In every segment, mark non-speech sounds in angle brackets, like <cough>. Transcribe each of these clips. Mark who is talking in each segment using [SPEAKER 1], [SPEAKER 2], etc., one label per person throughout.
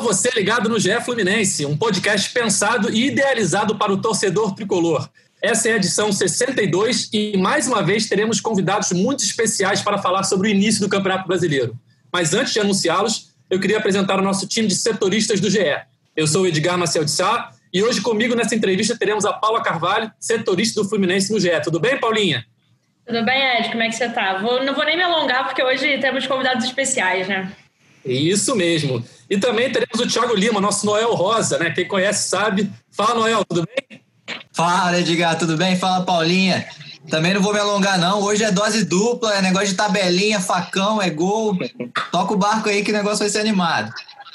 [SPEAKER 1] Você ligado no GE Fluminense, um podcast pensado e idealizado para o torcedor tricolor. Essa é a edição 62 e mais uma vez teremos convidados muito especiais para falar sobre o início do Campeonato Brasileiro. Mas antes de anunciá-los, eu queria apresentar o nosso time de setoristas do GE. Eu sou o Edgar Maciel de Sá e hoje comigo nessa entrevista teremos a Paula Carvalho, setorista do Fluminense no GE. Tudo bem, Paulinha?
[SPEAKER 2] Tudo bem, Ed? Como é que você tá? Vou, não vou nem me alongar porque hoje temos convidados especiais, né?
[SPEAKER 1] Isso mesmo. E também teremos o Thiago Lima, nosso Noel Rosa, né? Quem conhece sabe. Fala, Noel, tudo bem?
[SPEAKER 3] Fala, Edgar, tudo bem? Fala, Paulinha. Também não vou me alongar, não. Hoje é dose dupla, é negócio de tabelinha, facão, é gol. Toca o barco aí que o negócio vai ser animado.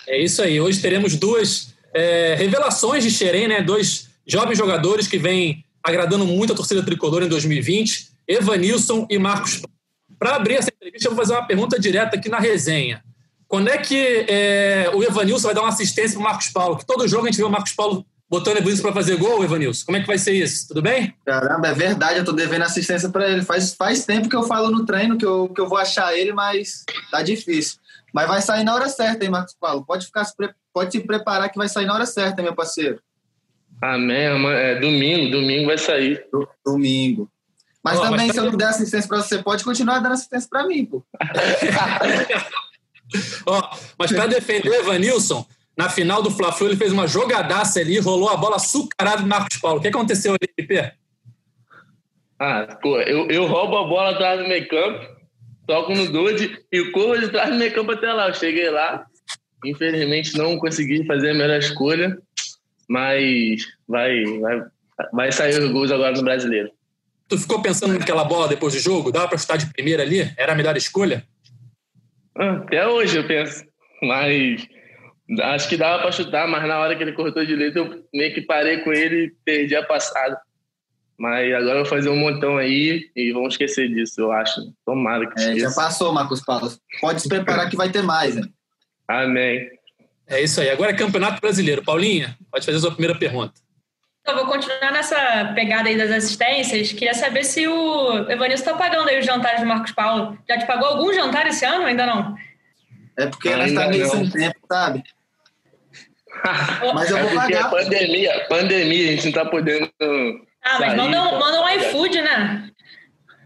[SPEAKER 1] É isso aí. Hoje teremos duas é, revelações de Xerém, né? Dois jovens jogadores que vêm agradando muito a torcida tricolor em 2020, Evanilson e Marcos. Para abrir essa entrevista, eu vou fazer uma pergunta direta aqui na resenha. Quando é que é, o Evanilson vai dar uma assistência para o Marcos Paulo? Que todo jogo a gente vê o Marcos Paulo botando o Evanilson para fazer gol, Evanilson. Como é que vai ser isso? Tudo bem?
[SPEAKER 4] Caramba, é verdade, eu tô devendo assistência para ele. Faz, faz tempo que eu falo no treino que eu, que eu vou achar ele, mas tá difícil. Mas vai sair na hora certa, hein, Marcos Paulo? Pode, ficar, pode se preparar que vai sair na hora certa, hein, meu parceiro.
[SPEAKER 5] Amém, é domingo, domingo vai sair.
[SPEAKER 4] Domingo. Mas oh, também, mas... se eu não der assistência para você, pode continuar dando assistência para mim, pô. <laughs> <laughs>
[SPEAKER 1] oh, mas para defender o Evanilson, na final do Fla-Flu, ele fez uma jogadaça ali, rolou a bola açucarada do Marcos Paulo. O que aconteceu ali, Pipe?
[SPEAKER 5] Ah, pô, eu, eu roubo a bola atrás do meio campo, toco no Dude e corro de trás do meio campo até lá. Eu cheguei lá, infelizmente não consegui fazer a melhor escolha, mas vai, vai, vai sair os gols agora no Brasileiro.
[SPEAKER 1] Tu ficou pensando naquela bola depois do jogo? Dava para chutar de primeira ali? Era a melhor escolha?
[SPEAKER 5] Até hoje eu penso, mas acho que dava para chutar, mas na hora que ele cortou de letra eu meio que parei com ele e perdi a passada. Mas agora eu vou fazer um montão aí e vamos esquecer disso, eu acho. Tomara que
[SPEAKER 4] é, Já passou, Marcos Paulo. Pode se preparar que vai ter mais, né?
[SPEAKER 5] Amém.
[SPEAKER 1] É isso aí. Agora é Campeonato Brasileiro. Paulinha, pode fazer a sua primeira pergunta.
[SPEAKER 2] Eu vou continuar nessa pegada aí das assistências. Queria saber se o Evanilson está pagando aí os jantares do Marcos Paulo. Já te pagou algum jantar esse ano ainda não?
[SPEAKER 4] É porque ela está meio sem tempo, sabe? <laughs>
[SPEAKER 5] mas eu vou é pagar. É pandemia, pandemia, a gente não está podendo.
[SPEAKER 2] Ah, mas manda um, manda um iFood, né?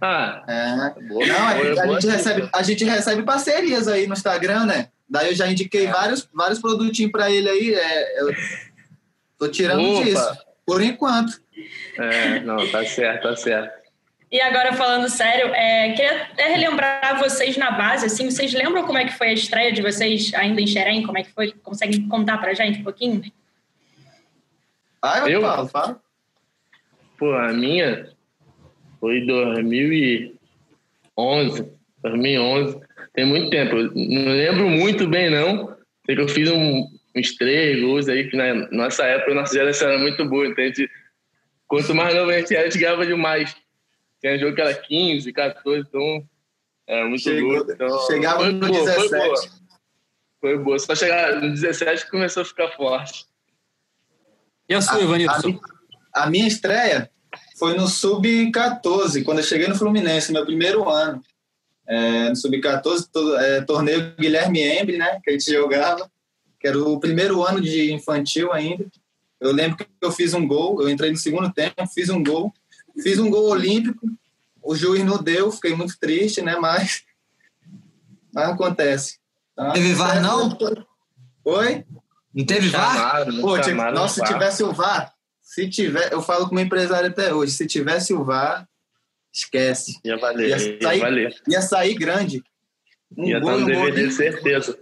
[SPEAKER 4] Ah, é. Boa, não, a, a, gente recebe, a gente recebe parcerias aí no Instagram, né? Daí eu já indiquei é. vários, vários produtinhos para ele aí. É, eu tô tirando Opa. disso. Por enquanto.
[SPEAKER 5] É, não, tá certo, tá certo.
[SPEAKER 2] E agora, falando sério, é, queria até relembrar vocês na base, assim, vocês lembram como é que foi a estreia de vocês ainda em Xerém? Como é que foi? Conseguem contar pra gente um pouquinho?
[SPEAKER 4] Ah, eu, eu falo, fala.
[SPEAKER 5] Pô, a minha foi 2011, 2011, tem muito tempo, eu não lembro muito bem não, sei que eu fiz um, uns três gols aí, que na nossa época, nossa geração era muito boa. Então, a gente, quanto mais novo a gente era, a gente ganhava demais. Tinha jogo que era 15, 14, então era muito Chegou, gol. Então,
[SPEAKER 4] chegava foi no boa, 17.
[SPEAKER 5] Foi boa. foi boa. Só chegar no 17 que começou a ficar forte.
[SPEAKER 1] E a sua, Ivanilson?
[SPEAKER 4] A, a minha estreia foi no Sub-14, quando eu cheguei no Fluminense, meu primeiro ano. É, no Sub-14, é, torneio Guilherme Emble, né, que a gente jogava que era o primeiro ano de infantil ainda. Eu lembro que eu fiz um gol, eu entrei no segundo tempo, fiz um gol, fiz um gol olímpico, o juiz não deu, fiquei muito triste, né? Mas, mas acontece.
[SPEAKER 3] Tá? Teve VAR, não?
[SPEAKER 4] Oi?
[SPEAKER 3] Não teve VAR?
[SPEAKER 4] Pô, tinha, nossa, se tivesse o VAR, se tiver, eu falo com o empresário até hoje, se tivesse o VAR, esquece.
[SPEAKER 5] Ia valer, ia
[SPEAKER 4] sair,
[SPEAKER 5] ia valer.
[SPEAKER 4] Ia sair grande.
[SPEAKER 5] Um ia gol, estar no DVD, um certeza.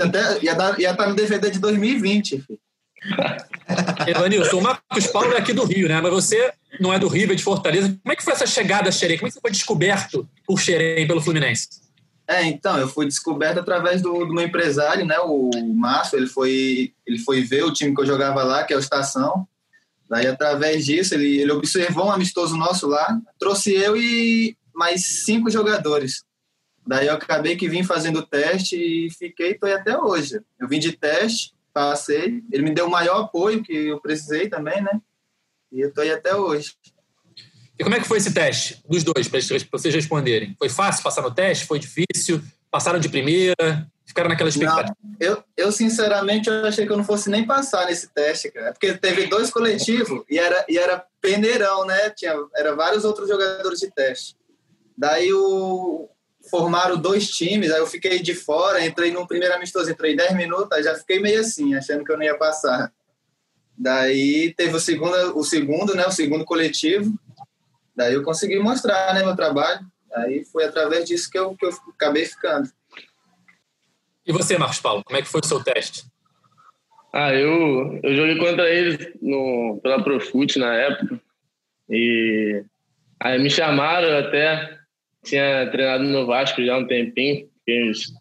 [SPEAKER 4] Até, ia, dar, ia estar tá no DVD de 2020. <laughs>
[SPEAKER 1] Evanilson, o Marcos Paulo é aqui do Rio, né? Mas você não é do Rio, é de Fortaleza. Como é que foi essa chegada a Xerém? Como é que você foi descoberto por Xerém pelo Fluminense?
[SPEAKER 4] É, então, eu fui descoberto através do, do meu empresário, né, o Márcio, ele foi, ele foi ver o time que eu jogava lá, que é o Estação, daí através disso ele, ele observou um amistoso nosso lá, trouxe eu e mais cinco jogadores. Daí eu acabei que vim fazendo o teste e fiquei, tô aí até hoje. Eu vim de teste, passei, ele me deu o maior apoio que eu precisei também, né, e eu tô aí até hoje.
[SPEAKER 1] E como é que foi esse teste dos dois, para vocês responderem? Foi fácil passar no teste? Foi difícil? Passaram de primeira? Ficaram naquela expectativa?
[SPEAKER 4] Não, eu, eu, sinceramente, eu achei que eu não fosse nem passar nesse teste, cara. Porque teve dois coletivos e era, e era peneirão, né? Tinha, era vários outros jogadores de teste. Daí o, formaram dois times, aí eu fiquei de fora, entrei no primeiro amistoso, entrei 10 minutos, aí já fiquei meio assim, achando que eu não ia passar. Daí teve o segundo, o segundo, né? O segundo coletivo. Daí eu consegui mostrar né, meu trabalho. Aí foi através disso que eu, que eu acabei ficando.
[SPEAKER 1] E você, Marcos Paulo, como é que foi o seu teste?
[SPEAKER 5] Ah, eu, eu joguei contra eles no, pela Profut na época. E aí me chamaram até, tinha treinado no Vasco já há um tempinho, uns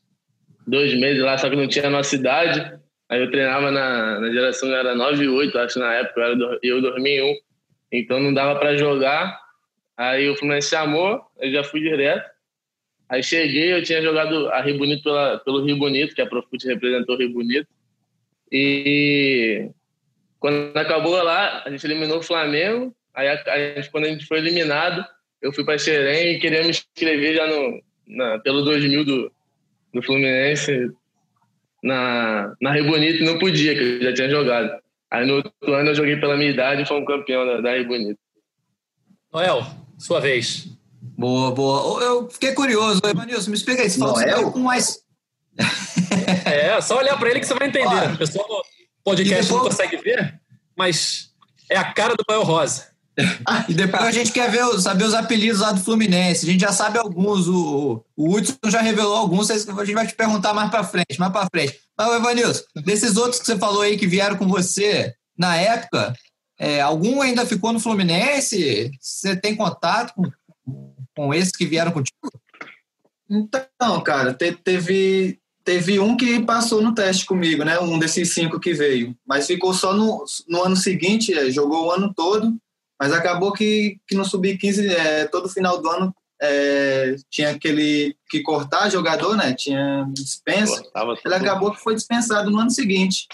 [SPEAKER 5] dois meses lá, só que não tinha a nossa idade. Aí eu treinava na, na geração, era 9 e 8, acho na época, eu, era, eu dormi em um. Então não dava para jogar. Aí o Fluminense chamou, eu já fui direto. Aí cheguei, eu tinha jogado a Rio Bonito pela, pelo Rio Bonito, que a Profut representou o Rio Bonito. E quando acabou lá, a gente eliminou o Flamengo. Aí a, a gente, quando a gente foi eliminado, eu fui para Xerém e queria me inscrever já no, na, pelo 2000 do, do Fluminense na, na Rio Bonito e não podia, que eu já tinha jogado. Aí no outro ano eu joguei pela minha idade e fui um campeão da, da Rio Bonito.
[SPEAKER 1] Noel, sua vez.
[SPEAKER 3] Boa, boa. Eu fiquei curioso, Evanilson, me explica aí. Você falou
[SPEAKER 4] Noel?
[SPEAKER 3] com mais.
[SPEAKER 1] é, só olhar para ele que você vai entender. Olha, o pessoal no podcast depois... não consegue ver, mas é a cara do Noel Rosa.
[SPEAKER 3] E depois a gente quer ver, saber os apelidos lá do Fluminense. A gente já sabe alguns. O, o Hudson já revelou alguns. A gente vai te perguntar mais para frente, mais para frente. Mas, Evanilson, desses outros que você falou aí que vieram com você na época, é, algum ainda ficou no Fluminense? Você tem contato com, com esses que vieram contigo?
[SPEAKER 4] Então, cara, te, teve, teve um que passou no teste comigo, né? Um desses cinco que veio. Mas ficou só no, no ano seguinte, é, jogou o ano todo, mas acabou que, que no Sub-15, é, todo final do ano, é, tinha aquele que cortar jogador, né? Tinha dispensa. Ele acabou que foi dispensado no ano seguinte.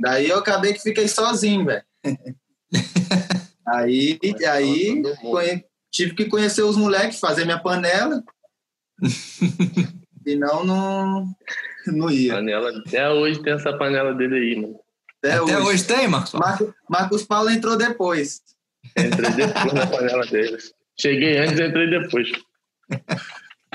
[SPEAKER 4] Daí eu acabei que fiquei sozinho, velho. <laughs> aí aí tive que conhecer os moleques, fazer minha panela. <laughs> Senão não, não ia.
[SPEAKER 5] Panela, até hoje tem essa panela dele aí, mano.
[SPEAKER 3] Até, até hoje. hoje. tem, Marcos?
[SPEAKER 4] Marcos? Marcos Paulo entrou depois.
[SPEAKER 5] Entrei depois na panela deles. Cheguei antes, entrei depois.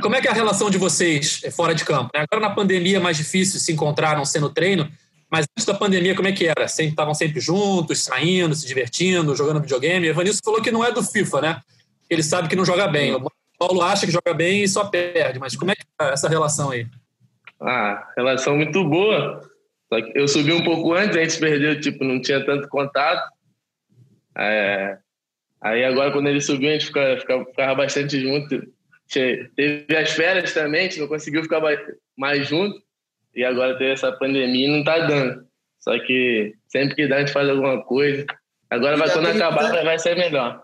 [SPEAKER 1] Como é que é a relação de vocês fora de campo? Agora na pandemia é mais difícil se encontrar, não ser no treino, mas antes da pandemia, como é que era? Sempre, estavam sempre juntos, saindo, se divertindo, jogando videogame. Evanilson falou que não é do FIFA, né? Ele sabe que não joga bem. O Paulo acha que joga bem e só perde. Mas como é que é essa relação aí?
[SPEAKER 5] Ah, relação muito boa. Só que eu subi um pouco antes, a gente perdeu, tipo, não tinha tanto contato. É... Aí agora, quando ele subiu, a gente ficava, ficava, ficava bastante junto. Teve as férias também, a gente não conseguiu ficar mais junto. E agora teve essa pandemia e não tá dando. Só que sempre que dá, a gente faz alguma coisa. Agora, vai, quando acabar, vai ser melhor.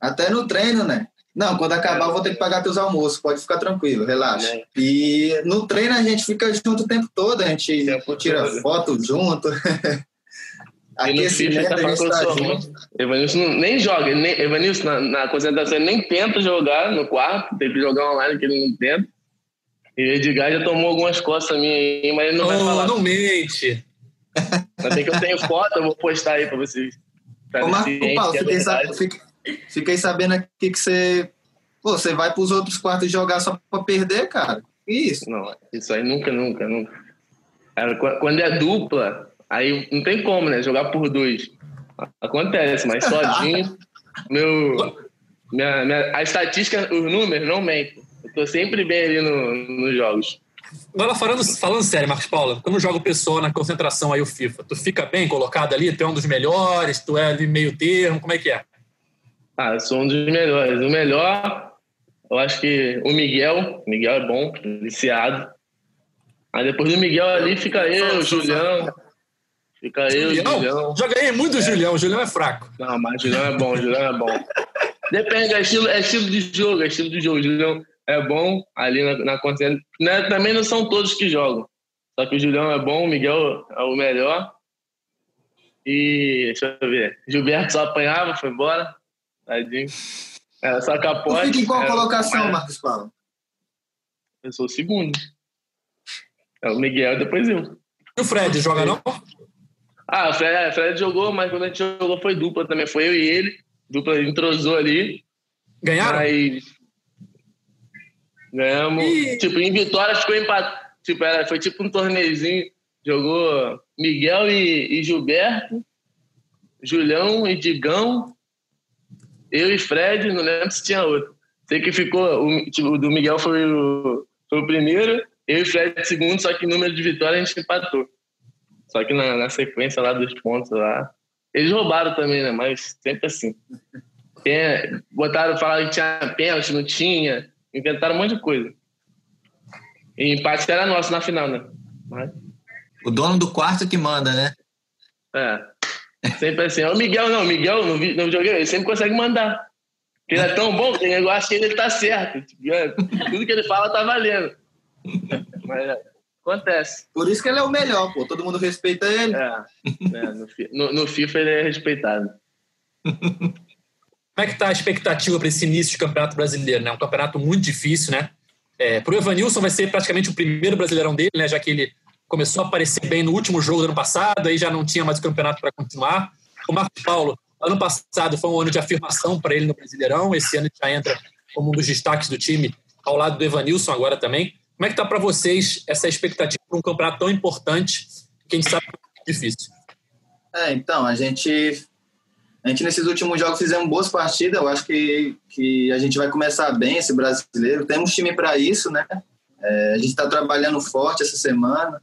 [SPEAKER 4] Até no treino, né? Não, quando acabar, eu vou ter que pagar teus almoços. Pode ficar tranquilo, relaxa. É. E no treino, a gente fica junto o tempo todo. A gente tira todo. foto junto. <laughs>
[SPEAKER 5] Aquecimento, tá a gente tá junto. Evanilson nem joga. Nem, Evanilson, na, na concentração, ele nem tenta jogar no quarto. Tem que jogar online, que ele não tenta. E o Edgar já tomou algumas costas minhas aí, mas ele não oh, vai falar.
[SPEAKER 1] Não mente.
[SPEAKER 5] Até que eu tenho foto, eu vou postar aí pra vocês.
[SPEAKER 4] Pra Ô, Marco Paulo, é fiquei, sab... fiquei, fiquei, sabendo aqui que você... Pô, você vai pros outros quartos jogar só pra perder, cara? Isso.
[SPEAKER 5] Não, isso aí nunca, nunca, nunca. Quando é dupla, aí não tem como, né? Jogar por dois. Acontece, mas sozinho, <laughs> meu... Minha, minha, a estatística, os números não mentem. Tô sempre bem ali no, nos jogos.
[SPEAKER 1] Agora, falando, falando sério, Marcos Paulo, quando joga o pessoal na concentração aí, o FIFA, tu fica bem colocado ali? Tu é um dos melhores? Tu é ali meio termo? Como é que é?
[SPEAKER 5] Ah, eu sou um dos melhores. O melhor, eu acho que o Miguel, o Miguel é bom, viciado. Aí depois do Miguel ali fica eu, o Julião. Fica eu, Julião? Julião.
[SPEAKER 1] Já ganhei muito do é. Julião, o Julião é fraco.
[SPEAKER 5] Não, mas o Julião é bom, o Julião é bom. <laughs> Depende, é estilo, é estilo de jogo, é estilo de jogo. O Julião é bom ali na, na consciência. Né, também não são todos que jogam. Só que o Julião é bom, o Miguel é o melhor. E deixa eu ver. Gilberto só apanhava, foi embora. Tadinho. Era só capote.
[SPEAKER 4] Fica em qual colocação, Marcos Paulo?
[SPEAKER 5] Eu sou o segundo. É o Miguel, depois eu.
[SPEAKER 1] E o Fred joga não?
[SPEAKER 5] Ah, o Fred, é, Fred jogou, mas quando a gente jogou foi dupla também. Foi eu e ele. Dupla entrosou ali.
[SPEAKER 1] Ganharam? Mas...
[SPEAKER 5] Ganhamos. E... Tipo, em vitória ficou empatado. Tipo, era, foi tipo um torneizinho. Jogou Miguel e, e Gilberto, Julião e Digão, eu e Fred, não lembro se tinha outro. Sei que ficou, o, tipo, o do Miguel foi o, foi o primeiro, eu e Fred segundo, só que número de vitória a gente empatou. Só que na, na sequência lá dos pontos lá. Eles roubaram também, né? Mas sempre assim. Botaram, falaram que tinha pênalti, não tinha. Inventaram um monte de coisa. E empate era nosso na final, né? Mas...
[SPEAKER 3] O dono do quarto que manda, né?
[SPEAKER 5] É. Sempre assim. O Miguel, não, o Miguel no, no videogame, ele sempre consegue mandar. Ele é tão bom que eu acho que ele tá certo. <laughs> Tudo que ele fala tá valendo. Mas é, acontece.
[SPEAKER 4] Por isso que ele é o melhor, pô. Todo mundo respeita ele.
[SPEAKER 5] É, é no, no, no, FIFA ele é respeitado.
[SPEAKER 1] Como é que tá a expectativa para esse início de campeonato brasileiro? Né? Um campeonato muito difícil, né? É, para o Evanilson vai ser praticamente o primeiro brasileirão dele, né? Já que ele começou a aparecer bem no último jogo do ano passado, aí já não tinha mais o campeonato para continuar. O Marcos Paulo, ano passado foi um ano de afirmação para ele no Brasileirão, esse ano já entra como um dos destaques do time, ao lado do Evanilson agora também. Como é que está para vocês essa expectativa para um campeonato tão importante, que a gente sabe é difícil?
[SPEAKER 4] É, então, a gente, a gente nesses últimos jogos fizemos boas partidas, eu acho que, que a gente vai começar bem esse brasileiro, temos time para isso, né? É, a gente está trabalhando forte essa semana,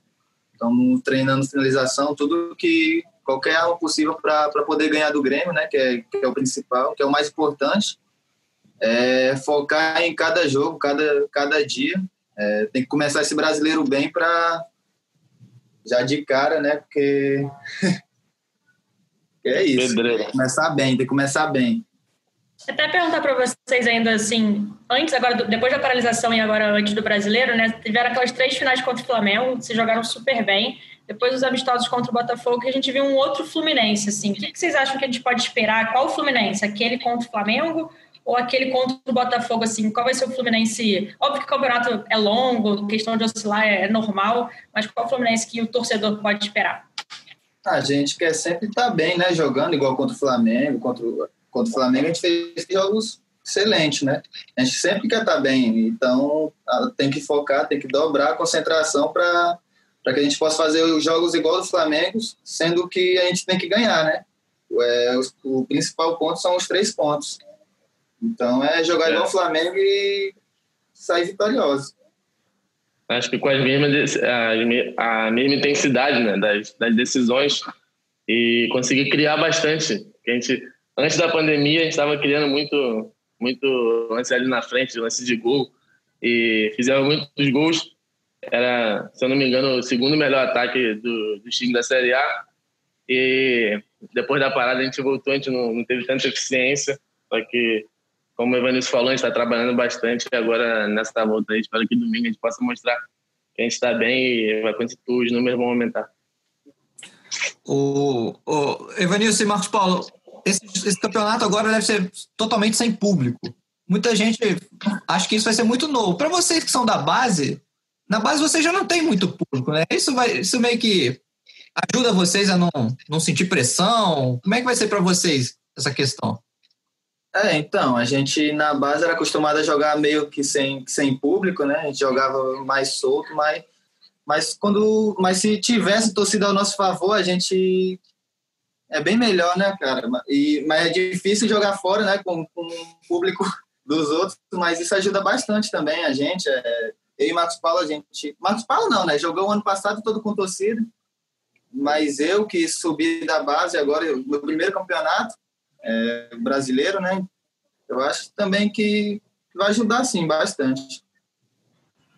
[SPEAKER 4] Estamos treinando finalização, tudo que qualquer arma possível para poder ganhar do Grêmio, né? Que é, que é o principal, que é o mais importante. É focar em cada jogo, cada, cada dia. É, tem que começar esse brasileiro bem para já de cara, né? Porque <laughs> é isso. Tem que começar bem, tem que começar bem.
[SPEAKER 2] Até perguntar para vocês ainda assim, antes agora depois da paralisação e agora antes do brasileiro, né? Tiveram aquelas três finais contra o Flamengo, se jogaram super bem. Depois os amistosos contra o Botafogo, que a gente viu um outro Fluminense, assim. O que vocês acham que a gente pode esperar? Qual o Fluminense? Aquele contra o Flamengo ou aquele contra o Botafogo, assim? Qual vai ser o Fluminense? Óbvio que o campeonato é longo, questão de oscilar é normal, mas qual o Fluminense que o torcedor pode esperar?
[SPEAKER 4] A gente quer sempre estar tá bem, né? Jogando igual contra o Flamengo, contra o contra o Flamengo, a gente fez jogos excelentes, né? A gente sempre quer estar bem, então tem que focar, tem que dobrar a concentração para que a gente possa fazer os jogos igual do Flamengo, sendo que a gente tem que ganhar, né? É, o, o, principal ponto são os três pontos. Então é jogar é. igual o Flamengo e sair vitorioso.
[SPEAKER 5] Acho que com as mesmas, a, a mesma intensidade né, das, das decisões e conseguir criar bastante. A gente antes da pandemia, a gente estava criando muito, muito lance ali na frente, lance de gol. E fizemos muitos gols. Era, se eu não me engano, o segundo melhor ataque do, do time da Série A. E depois da parada a gente voltou, a gente não, não teve tanta eficiência. Só que, como o Evanilson falou, a gente está trabalhando bastante. Agora, nessa volta aí, espero que domingo a gente possa mostrar que a gente está bem e vai conseguir, os números vão aumentar.
[SPEAKER 3] O, o Evanilson e Marcos Paulo, esse, esse campeonato agora deve ser totalmente sem público. Muita gente acha que isso vai ser muito novo. Para vocês que são da base, na base você já não tem muito público, né? Isso, vai, isso meio que ajuda vocês a não, não sentir pressão? Como é que vai ser para vocês essa questão?
[SPEAKER 4] É, então, a gente na base era acostumado a jogar meio que sem, sem público, né? A gente jogava mais solto, mas, mas quando mas se tivesse torcida ao nosso favor, a gente é bem melhor, né, cara? E, mas é difícil jogar fora, né, com, com o público <laughs> dos outros, mas isso ajuda bastante também a gente. É, eu e Marcos Paulo, a gente. Marcos Paulo não, né? Jogou ano passado todo com torcida, mas eu que subi da base agora, meu primeiro campeonato é, brasileiro, né? Eu acho também que vai ajudar sim, bastante.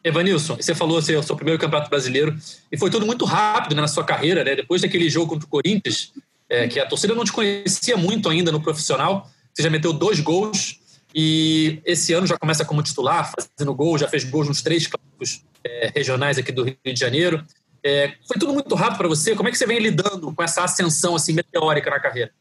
[SPEAKER 1] Evanilson, você falou seu, seu primeiro campeonato brasileiro e foi tudo muito rápido né, na sua carreira, né? Depois daquele jogo contra o Corinthians, é, que a torcida não te conhecia muito ainda no profissional, você já meteu dois gols e esse ano já começa como titular, fazendo gol, já fez gols nos três clássicos é, regionais aqui do Rio de Janeiro. É, foi tudo muito rápido para você. Como é que você vem lidando com essa ascensão assim meteórica na carreira?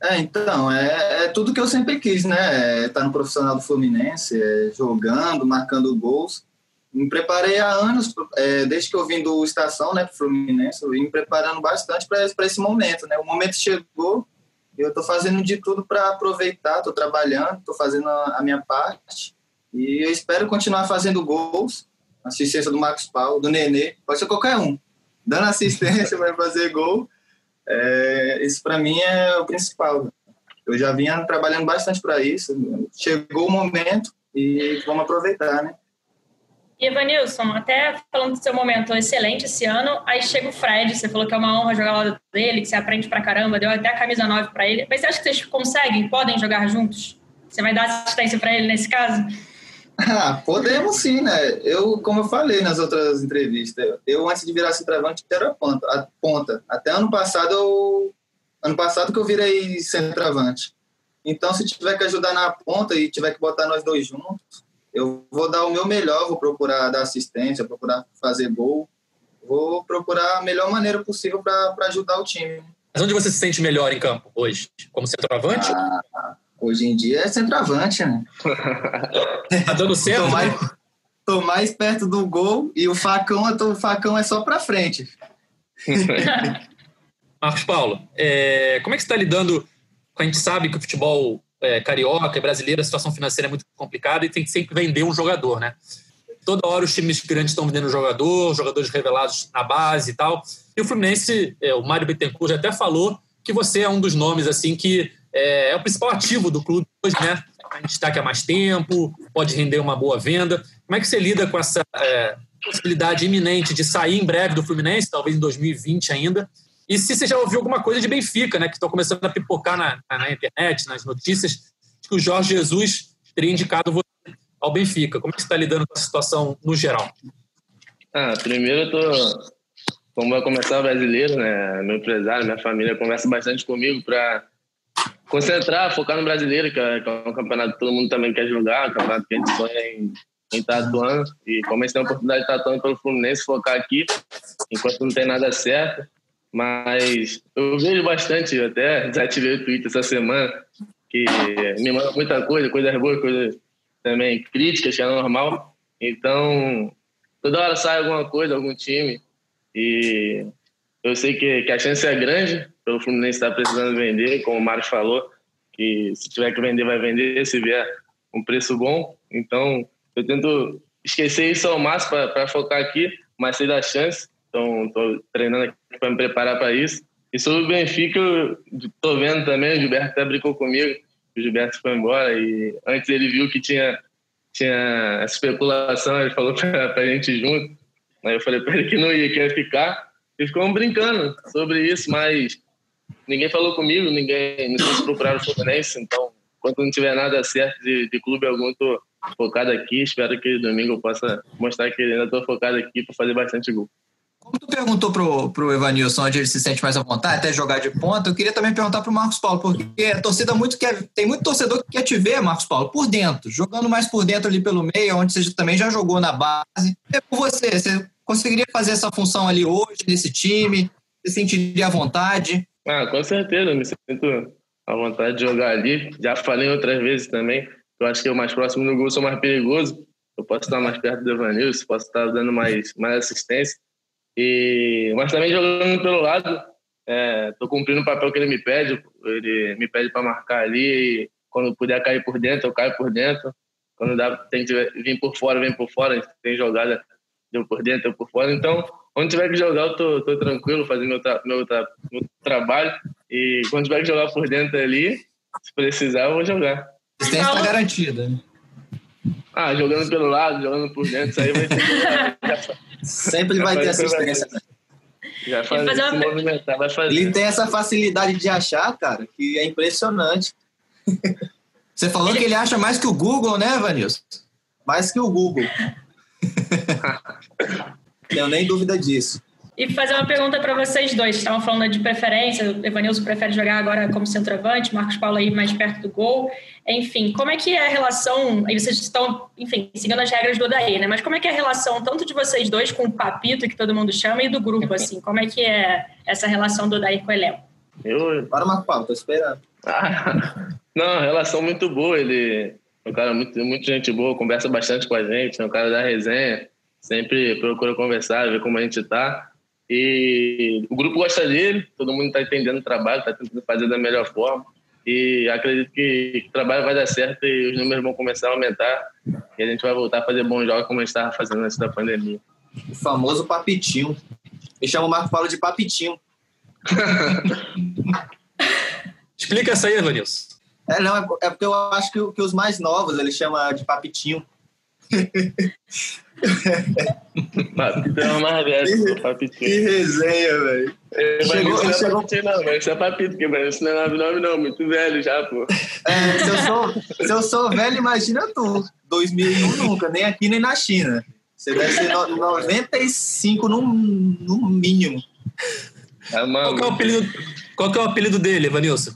[SPEAKER 4] É, então, é, é tudo que eu sempre quis, né? Estar é, tá no profissional do Fluminense, é, jogando, marcando gols. Me preparei há anos, é, desde que eu vim do Estação, né, para o Fluminense, eu vim me preparando bastante para esse momento, né? O momento chegou, eu estou fazendo de tudo para aproveitar, estou trabalhando, estou fazendo a, a, minha parte. E eu espero continuar fazendo gols, assistência do Marcos Paulo, do Nenê, pode ser qualquer um, dando assistência <laughs> para fazer gol, é, isso para mim é o principal. Eu já vinha trabalhando bastante para isso, chegou o momento e vamos aproveitar, né?
[SPEAKER 2] E Evanilson, até falando do seu momento excelente esse ano, aí chega o Fred, você falou que é uma honra jogar ao lado dele, que você aprende pra caramba, deu até a camisa 9 para ele. Mas você acha que vocês conseguem, podem jogar juntos? Você vai dar assistência para ele nesse caso?
[SPEAKER 4] Ah, podemos sim, né? Eu, como eu falei nas outras entrevistas, eu antes de virar centroavante era ponta, a ponta. Até ano passado, eu, ano passado que eu virei centroavante. Então, se tiver que ajudar na ponta e tiver que botar nós dois juntos, eu vou dar o meu melhor, vou procurar dar assistência, procurar fazer gol, vou procurar a melhor maneira possível para ajudar o time.
[SPEAKER 1] Mas onde você se sente melhor em campo hoje? Como centroavante?
[SPEAKER 4] Ah, hoje em dia é centroavante, né? <laughs>
[SPEAKER 1] tá dando certo?
[SPEAKER 4] tô, mais, né? tô mais perto do gol e o facão, o facão é só para frente. <laughs>
[SPEAKER 1] Marcos Paulo, é, como é que você está lidando? A gente sabe que o futebol é, carioca e brasileira, a situação financeira é muito complicada e tem que sempre vender um jogador, né? Toda hora os times grandes estão vendendo jogador, jogadores revelados na base e tal. E o Fluminense, é, o Mário Bittencourt até falou que você é um dos nomes assim que é, é o principal ativo do clube hoje, né? A gente está aqui há mais tempo, pode render uma boa venda. Como é que você lida com essa é, possibilidade iminente de sair em breve do Fluminense, talvez em 2020 ainda, e se você já ouviu alguma coisa de Benfica, né? Que estão começando a pipocar na, na, internet, nas notícias, que o Jorge Jesus teria indicado você ao Benfica. Como é que você está lidando com a situação no geral?
[SPEAKER 5] Ah, primeiro eu tô. Como vai começar o brasileiro, né? Meu empresário, minha família conversa bastante comigo para concentrar, focar no brasileiro, que é, que é um campeonato que todo mundo também quer jogar, um campeonato que a gente sonha em estar atuando. E como a a oportunidade de estar atuando pelo Fluminense, focar aqui, enquanto não tem nada certo. Mas eu vejo bastante, até desativei o Twitter essa semana, que me manda muita coisa, coisas boas, coisas também críticas, que é normal. Então, toda hora sai alguma coisa, algum time. E eu sei que, que a chance é grande pelo Fluminense estar precisando vender, como o Mário falou, que se tiver que vender, vai vender, se vier um preço bom. Então, eu tento esquecer isso ao máximo para focar aqui, mas sei da chance. Então, estou treinando aqui para me preparar para isso. E sobre o Benfica, estou vendo também, o Gilberto até brincou comigo, o Gilberto foi embora e antes ele viu que tinha, tinha especulação, ele falou <laughs> para a gente junto. Aí eu falei para ele que não ia, que ia ficar. E ficamos brincando sobre isso, mas ninguém falou comigo, ninguém, se procuraram o Fluminense, então, enquanto não tiver nada certo de, de clube algum, estou focado aqui. Espero que domingo eu possa mostrar que ainda estou focado aqui para fazer bastante gol.
[SPEAKER 3] Como tu perguntou pro, pro Evanilson onde ele se sente mais à vontade, até jogar de ponta, eu queria também perguntar pro Marcos Paulo, porque a torcida muito quer, tem muito torcedor que quer te ver, Marcos Paulo, por dentro, jogando mais por dentro ali pelo meio, onde você também já jogou na base. É por você, você conseguiria fazer essa função ali hoje, nesse time? Você sentiria à vontade?
[SPEAKER 5] Ah, com certeza, me sinto à vontade de jogar ali. Já falei outras vezes também, eu acho que eu mais próximo do gol sou mais perigoso. Eu posso estar mais perto do Evanilson, posso estar dando mais, mais assistência. E, mas também jogando pelo lado, estou é, cumprindo o papel que ele me pede. Ele me pede para marcar ali. E quando puder cair por dentro, eu caio por dentro. Quando dá, tem que vir por fora, vem por fora. Tem jogada eu por dentro, eu por fora. Então, onde tiver que jogar, eu tô, tô tranquilo, fazendo meu, tra meu, tra meu trabalho. E quando tiver que jogar por dentro ali, se precisar, eu vou jogar.
[SPEAKER 3] Assistência está garantida. Né?
[SPEAKER 5] Ah, jogando pelo lado, jogando por dentro, isso aí vai ter. <laughs>
[SPEAKER 4] Sempre vai ter assistência.
[SPEAKER 5] Já faz, fazer uma... movimentar, vai fazer.
[SPEAKER 4] Ele tem essa facilidade de achar, cara, que é impressionante. <laughs>
[SPEAKER 3] Você falou que ele acha mais que o Google, né, Vanilson?
[SPEAKER 4] Mais que o Google. <laughs> Tenho nem dúvida disso.
[SPEAKER 2] E fazer uma pergunta para vocês dois. Estavam falando de preferência. O Evanilson prefere jogar agora como centroavante, Marcos Paulo aí mais perto do gol. Enfim, como é que é a relação? Aí vocês estão, enfim, seguindo as regras do Odaí, né? Mas como é que é a relação tanto de vocês dois com o Papito, que todo mundo chama, e do grupo, assim? Como é que é essa relação do Odaí com o elenco?
[SPEAKER 5] Eu.
[SPEAKER 4] Bora, Marco Paulo, tô esperando.
[SPEAKER 5] Ah, <laughs> não, relação muito boa. Ele é um cara muito, muito gente boa, conversa bastante com a gente, é um cara da resenha, sempre procura conversar, ver como a gente tá. E o grupo gosta dele, todo mundo está entendendo o trabalho, está tentando fazer da melhor forma. E acredito que o trabalho vai dar certo e os números vão começar a aumentar. E a gente vai voltar a fazer bons jogos como a gente estava fazendo antes da pandemia.
[SPEAKER 4] O famoso papitinho. Me chama o Marco Paulo de papitinho. <laughs>
[SPEAKER 1] Explica essa aí, Evanilson.
[SPEAKER 4] É, não, é porque eu acho que, que os mais novos ele chama de papitinho.
[SPEAKER 5] É uma mais velha, papito.
[SPEAKER 4] Que resenha, velho.
[SPEAKER 5] Chegou, não é chegou... papito, não, mas isso é papito, porque isso não é nome, não, muito velho já, pô.
[SPEAKER 4] É, se eu sou, se eu sou velho, imagina tu. 2001 nunca, nem aqui nem na China. Você deve ser 95 no, no mínimo.
[SPEAKER 1] É, qual, que é o apelido, qual que é o apelido dele, Evanilson?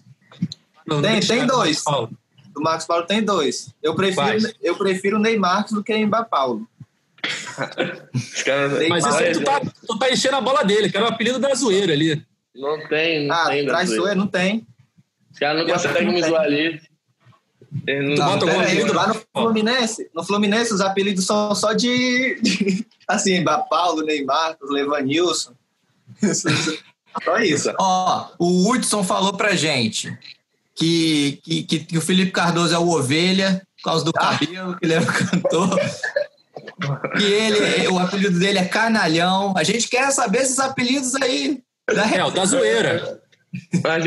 [SPEAKER 4] tem, tem dois. Do Marcos Paulo tem dois. Eu prefiro, eu prefiro o Neymar do que o Mbappé Paulo.
[SPEAKER 1] Mas isso aí tu tá, tu tá enchendo a bola dele, que era o apelido da zoeira ali.
[SPEAKER 5] Não tem, não
[SPEAKER 4] ah,
[SPEAKER 5] tem.
[SPEAKER 4] Traiçoeira, não tem.
[SPEAKER 5] Os caras não conseguem me zoar ali.
[SPEAKER 4] Não, não, bota algum apelido? Lá no Fluminense, no Fluminense os apelidos são só de, de assim, Mbappé Paulo, Neymar, Levanilson. <laughs> só isso.
[SPEAKER 3] Ó, o Hudson falou pra gente que, que, que, que, o Felipe Cardoso é o ovelha, por causa do ah. cabelo, que ele é o cantor. que ele, o apelido dele é Canalhão. A gente quer saber esses apelidos aí.
[SPEAKER 1] Da é, o da zoeira.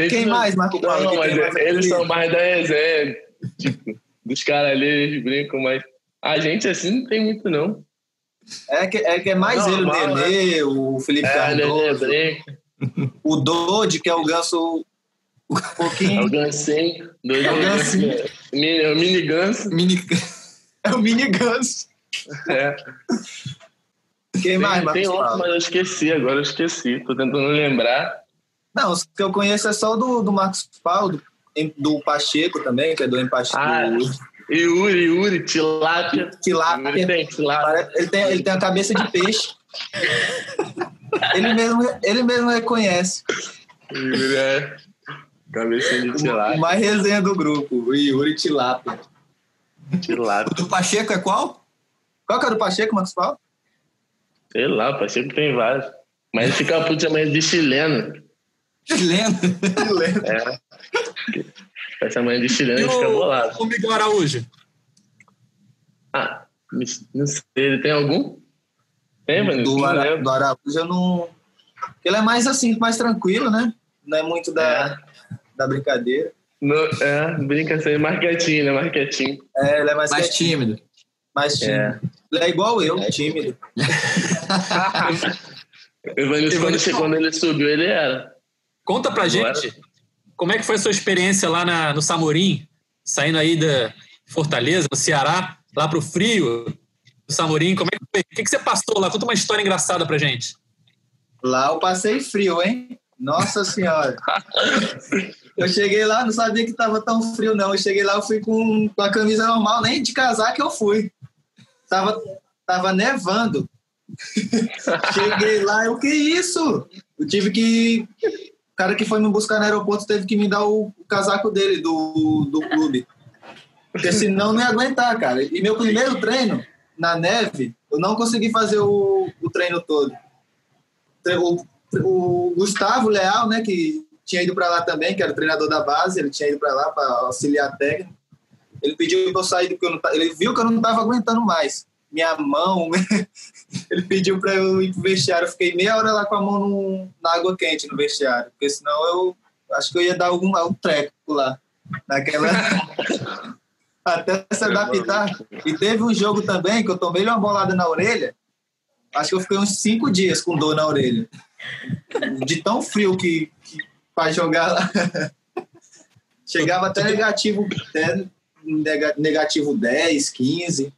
[SPEAKER 4] Quem não, mais, Marco Paulo?
[SPEAKER 5] Não, mas mais eles são mais da resenha. Tipo, dos caras ali, eles brincam, mas a gente assim não tem muito, não.
[SPEAKER 4] É que é, que é mais ele, o Nenê, o Felipe é, Cardoso. O Dodi, que é o ganso
[SPEAKER 5] pouquinho. É o Gansinho. É o Gansinho. É o Mini Ganso.
[SPEAKER 4] Mini... É o Mini Ganso. <laughs>
[SPEAKER 5] É.
[SPEAKER 4] Quem tem, mais,
[SPEAKER 5] Marcos Tem outro, mas eu esqueci, agora eu esqueci. Tô tentando lembrar.
[SPEAKER 4] Não, os que eu conheço é só o do, do Marcos Paulo, do, do Pacheco também, que é do Empacheco.
[SPEAKER 5] Ah, Yuri, Yuri, tilápia.
[SPEAKER 4] Tilápia. Ele tem, tilápia. Ele tem, ele tem a cabeça de peixe. <laughs> ele, mesmo, ele mesmo reconhece.
[SPEAKER 5] Yuri é cabeça de tilápia.
[SPEAKER 4] O mais resenha do grupo, o Yuri Tilápia.
[SPEAKER 5] Tilápia.
[SPEAKER 3] O do Pacheco é qual?
[SPEAKER 4] Qual que é o do Pacheco, Marcos Paulo?
[SPEAKER 5] Sei lá, o Pacheco tem vários. Mas esse capuz também de chileno.
[SPEAKER 3] Chileno?
[SPEAKER 4] chileno. <laughs>
[SPEAKER 5] É. Essa mãe de chileno e fica bolado.
[SPEAKER 1] O Miguel Araújo?
[SPEAKER 5] Ah, não sei. Ele tem algum? Tem, mano?
[SPEAKER 4] Do, Ara, do Araújo eu não... Ele é mais assim, mais tranquilo, né? Não é muito da, é. Da brincadeira.
[SPEAKER 5] No, é, brinca assim, mais quietinho, né? Mais quietinho.
[SPEAKER 4] É, ele é mais,
[SPEAKER 3] mais tímido.
[SPEAKER 4] Mais tímido. É. Ele é igual eu, é. tímido. <laughs>
[SPEAKER 5] Evanilson, quando, quando ele subiu, ele era.
[SPEAKER 1] Conta pra Agora... gente como é que foi a sua experiência lá na, no Samorim, saindo aí da Fortaleza, no Ceará, lá pro frio do Samorim. Como é que foi? O que, que você passou lá? Conta uma história engraçada pra gente.
[SPEAKER 4] Lá eu passei frio, hein? Nossa Senhora. <laughs> Eu cheguei lá, não sabia que tava tão frio, não. Eu cheguei lá, eu fui com, com a camisa normal, nem de casaco eu fui. Tava, tava nevando. <laughs> cheguei lá, eu, que isso? Eu tive que. O cara que foi me buscar no aeroporto teve que me dar o, o casaco dele, do, do clube. Porque senão não ia aguentar, cara. E meu primeiro treino, na neve, eu não consegui fazer o, o treino todo. O, o Gustavo Leal, né, que tinha ido para lá também, que era o treinador da base, ele tinha ido para lá para auxiliar técnico. Ele pediu para eu sair porque eu não, ele viu que eu não estava aguentando mais. Minha mão, <laughs> ele pediu para eu ir pro vestiário. Eu fiquei meia hora lá com a mão no, na água quente no vestiário, porque senão eu acho que eu ia dar algum, algum treco lá. Naquela. <laughs> Até se adaptar. E teve um jogo também que eu tomei uma bolada na orelha. Acho que eu fiquei uns cinco dias com dor na orelha. De tão frio que para jogar lá. <laughs> Chegava até negativo, até negativo 10, 15.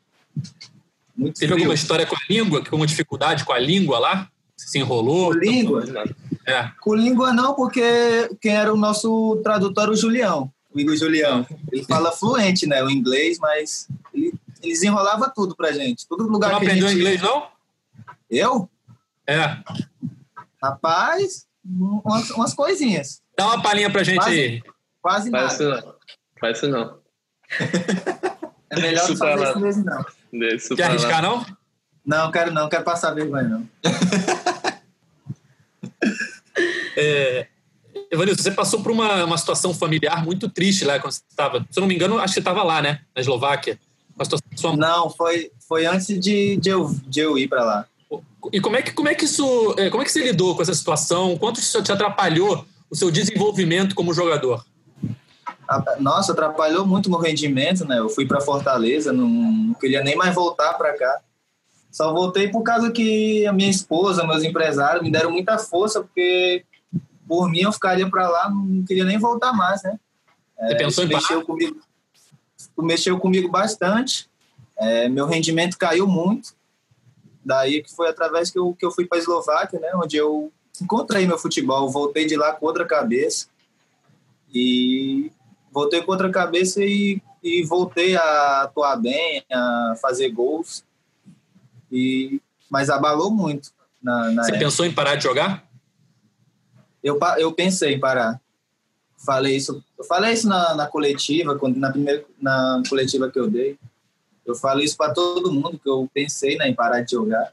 [SPEAKER 1] Muito Teve frio. alguma história com a língua, com uma dificuldade com a língua lá? Se enrolou?
[SPEAKER 4] Com língua? É. Com língua não, porque quem era o nosso tradutor era o Julião, o Igor Julião. Ele fala fluente, né, o inglês, mas ele, ele desenrolava tudo pra gente. Todo lugar
[SPEAKER 1] Você não
[SPEAKER 4] que
[SPEAKER 1] aprendeu
[SPEAKER 4] gente...
[SPEAKER 1] inglês, não?
[SPEAKER 4] Eu?
[SPEAKER 1] É.
[SPEAKER 4] Rapaz, umas, umas coisinhas.
[SPEAKER 1] Dá uma palhinha pra gente
[SPEAKER 4] quase,
[SPEAKER 1] aí.
[SPEAKER 4] Quase
[SPEAKER 5] Faz
[SPEAKER 4] nada.
[SPEAKER 5] isso não. Faz isso não. <laughs>
[SPEAKER 4] É melhor não fazer isso mesmo, não.
[SPEAKER 5] Deixa
[SPEAKER 1] Quer arriscar, não?
[SPEAKER 4] Não, quero não, quero passar vergonha, não. <laughs>
[SPEAKER 1] é, Evanilson, você passou por uma, uma situação familiar muito triste lá quando você estava. Se eu não me engano, acho que você estava lá, né? Na Eslováquia. Situação.
[SPEAKER 4] Não, foi, foi antes de, de, eu, de eu ir para lá.
[SPEAKER 1] E como é, que, como é que isso. é, Como é que você lidou com essa situação? Quanto isso te atrapalhou o seu desenvolvimento como jogador?
[SPEAKER 4] Nossa, atrapalhou muito meu rendimento, né? Eu fui para Fortaleza, não, não queria nem mais voltar para cá. Só voltei por causa que a minha esposa, meus empresários me deram muita força, porque por mim eu ficaria para lá, não queria nem voltar mais, né?
[SPEAKER 1] Você é, pensou em
[SPEAKER 4] mexeu
[SPEAKER 1] parar?
[SPEAKER 4] comigo, mexeu comigo bastante. É, meu rendimento caiu muito. Daí que foi através que eu, que eu fui para a Eslováquia, né? Onde eu encontrei meu futebol. Voltei de lá com outra cabeça. E voltei com outra cabeça e, e voltei a atuar bem, a fazer gols. E, mas abalou muito. Na, na
[SPEAKER 1] Você
[SPEAKER 4] época.
[SPEAKER 1] pensou em parar de jogar?
[SPEAKER 4] Eu, eu pensei em parar. Falei isso, eu falei isso na, na coletiva, na primeira na coletiva que eu dei. Eu falei isso para todo mundo que eu pensei né, em parar de jogar.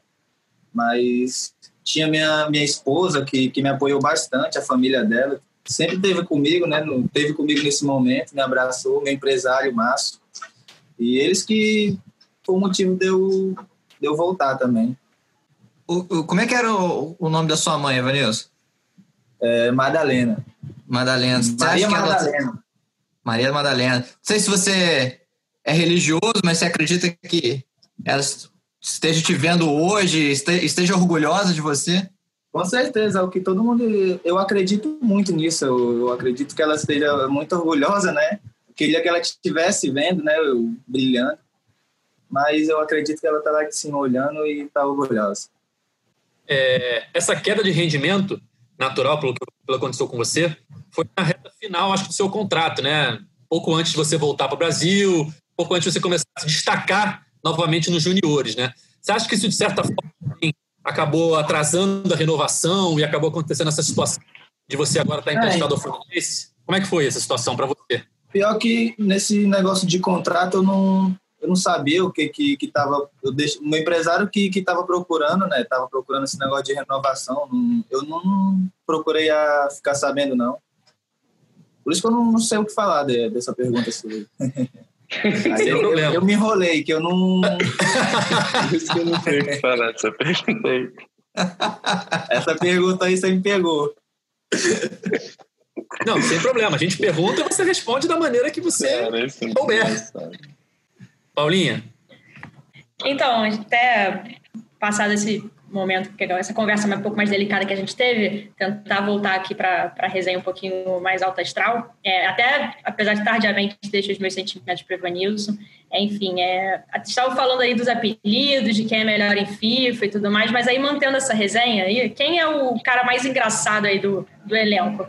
[SPEAKER 4] Mas tinha minha minha esposa que, que me apoiou bastante, a família dela sempre teve comigo, né? no- Teve comigo nesse momento, me abraçou, meu empresário Márcio. E eles que foi o motivo de eu, de eu voltar também.
[SPEAKER 3] O- o- como é que era o, o nome da sua mãe, Evanilson?
[SPEAKER 4] É, Madalena.
[SPEAKER 3] Madalena.
[SPEAKER 4] Maria
[SPEAKER 3] que ela-
[SPEAKER 4] Madalena.
[SPEAKER 3] Maria Madalena. Não sei se você é religioso, mas você acredita que ela esteja te vendo hoje, este- esteja orgulhosa de você?
[SPEAKER 4] Com certeza, é o que todo mundo. Eu acredito muito nisso. Eu, eu acredito que ela esteja muito orgulhosa, né? Queria que ela estivesse vendo, né? Eu brilhando. Mas eu acredito que ela está lá assim olhando e está orgulhosa.
[SPEAKER 1] É, essa queda de rendimento natural, pelo que pelo que aconteceu com você, foi na reta final, acho que, do seu contrato, né? Pouco antes de você voltar para o Brasil, pouco antes você começar a se destacar novamente nos juniores, né? Você acha que isso, de certa forma, acabou atrasando a renovação e acabou acontecendo essa situação de você agora estar emprestado ao Fluminense? Como é que foi essa situação para você?
[SPEAKER 4] Pior que nesse negócio de contrato eu não, eu não sabia o que que, que tava. Eu deixo, meu empresário que que estava procurando, né? Tava procurando esse negócio de renovação. não- eu não procurei a ficar sabendo não. Por isso que eu não, não sei o que falar de- dessa pergunta sua. <laughs> Aí eu, eu me enrolei, que eu não. <laughs>
[SPEAKER 5] Isso que eu não sei o que falar dessa pergunta aí.
[SPEAKER 4] Essa pergunta aí você me pegou.
[SPEAKER 1] Não, sem problema. A gente pergunta e você responde da maneira que você
[SPEAKER 5] Cara,
[SPEAKER 1] souber. Paulinha,
[SPEAKER 2] Então, até passado esse momento, que essa conversa um pouco mais delicada que a gente teve, tentar voltar aqui para a resenha um pouquinho mais alta astral. É, até, apesar de tardiamente, deixo os meus sentimentos para o Evanilson. É, enfim, é, estava falando aí dos apelidos, de quem é melhor em FIFA e tudo mais, mas aí mantendo essa resenha aí, quem é o cara mais engraçado aí do, do elenco?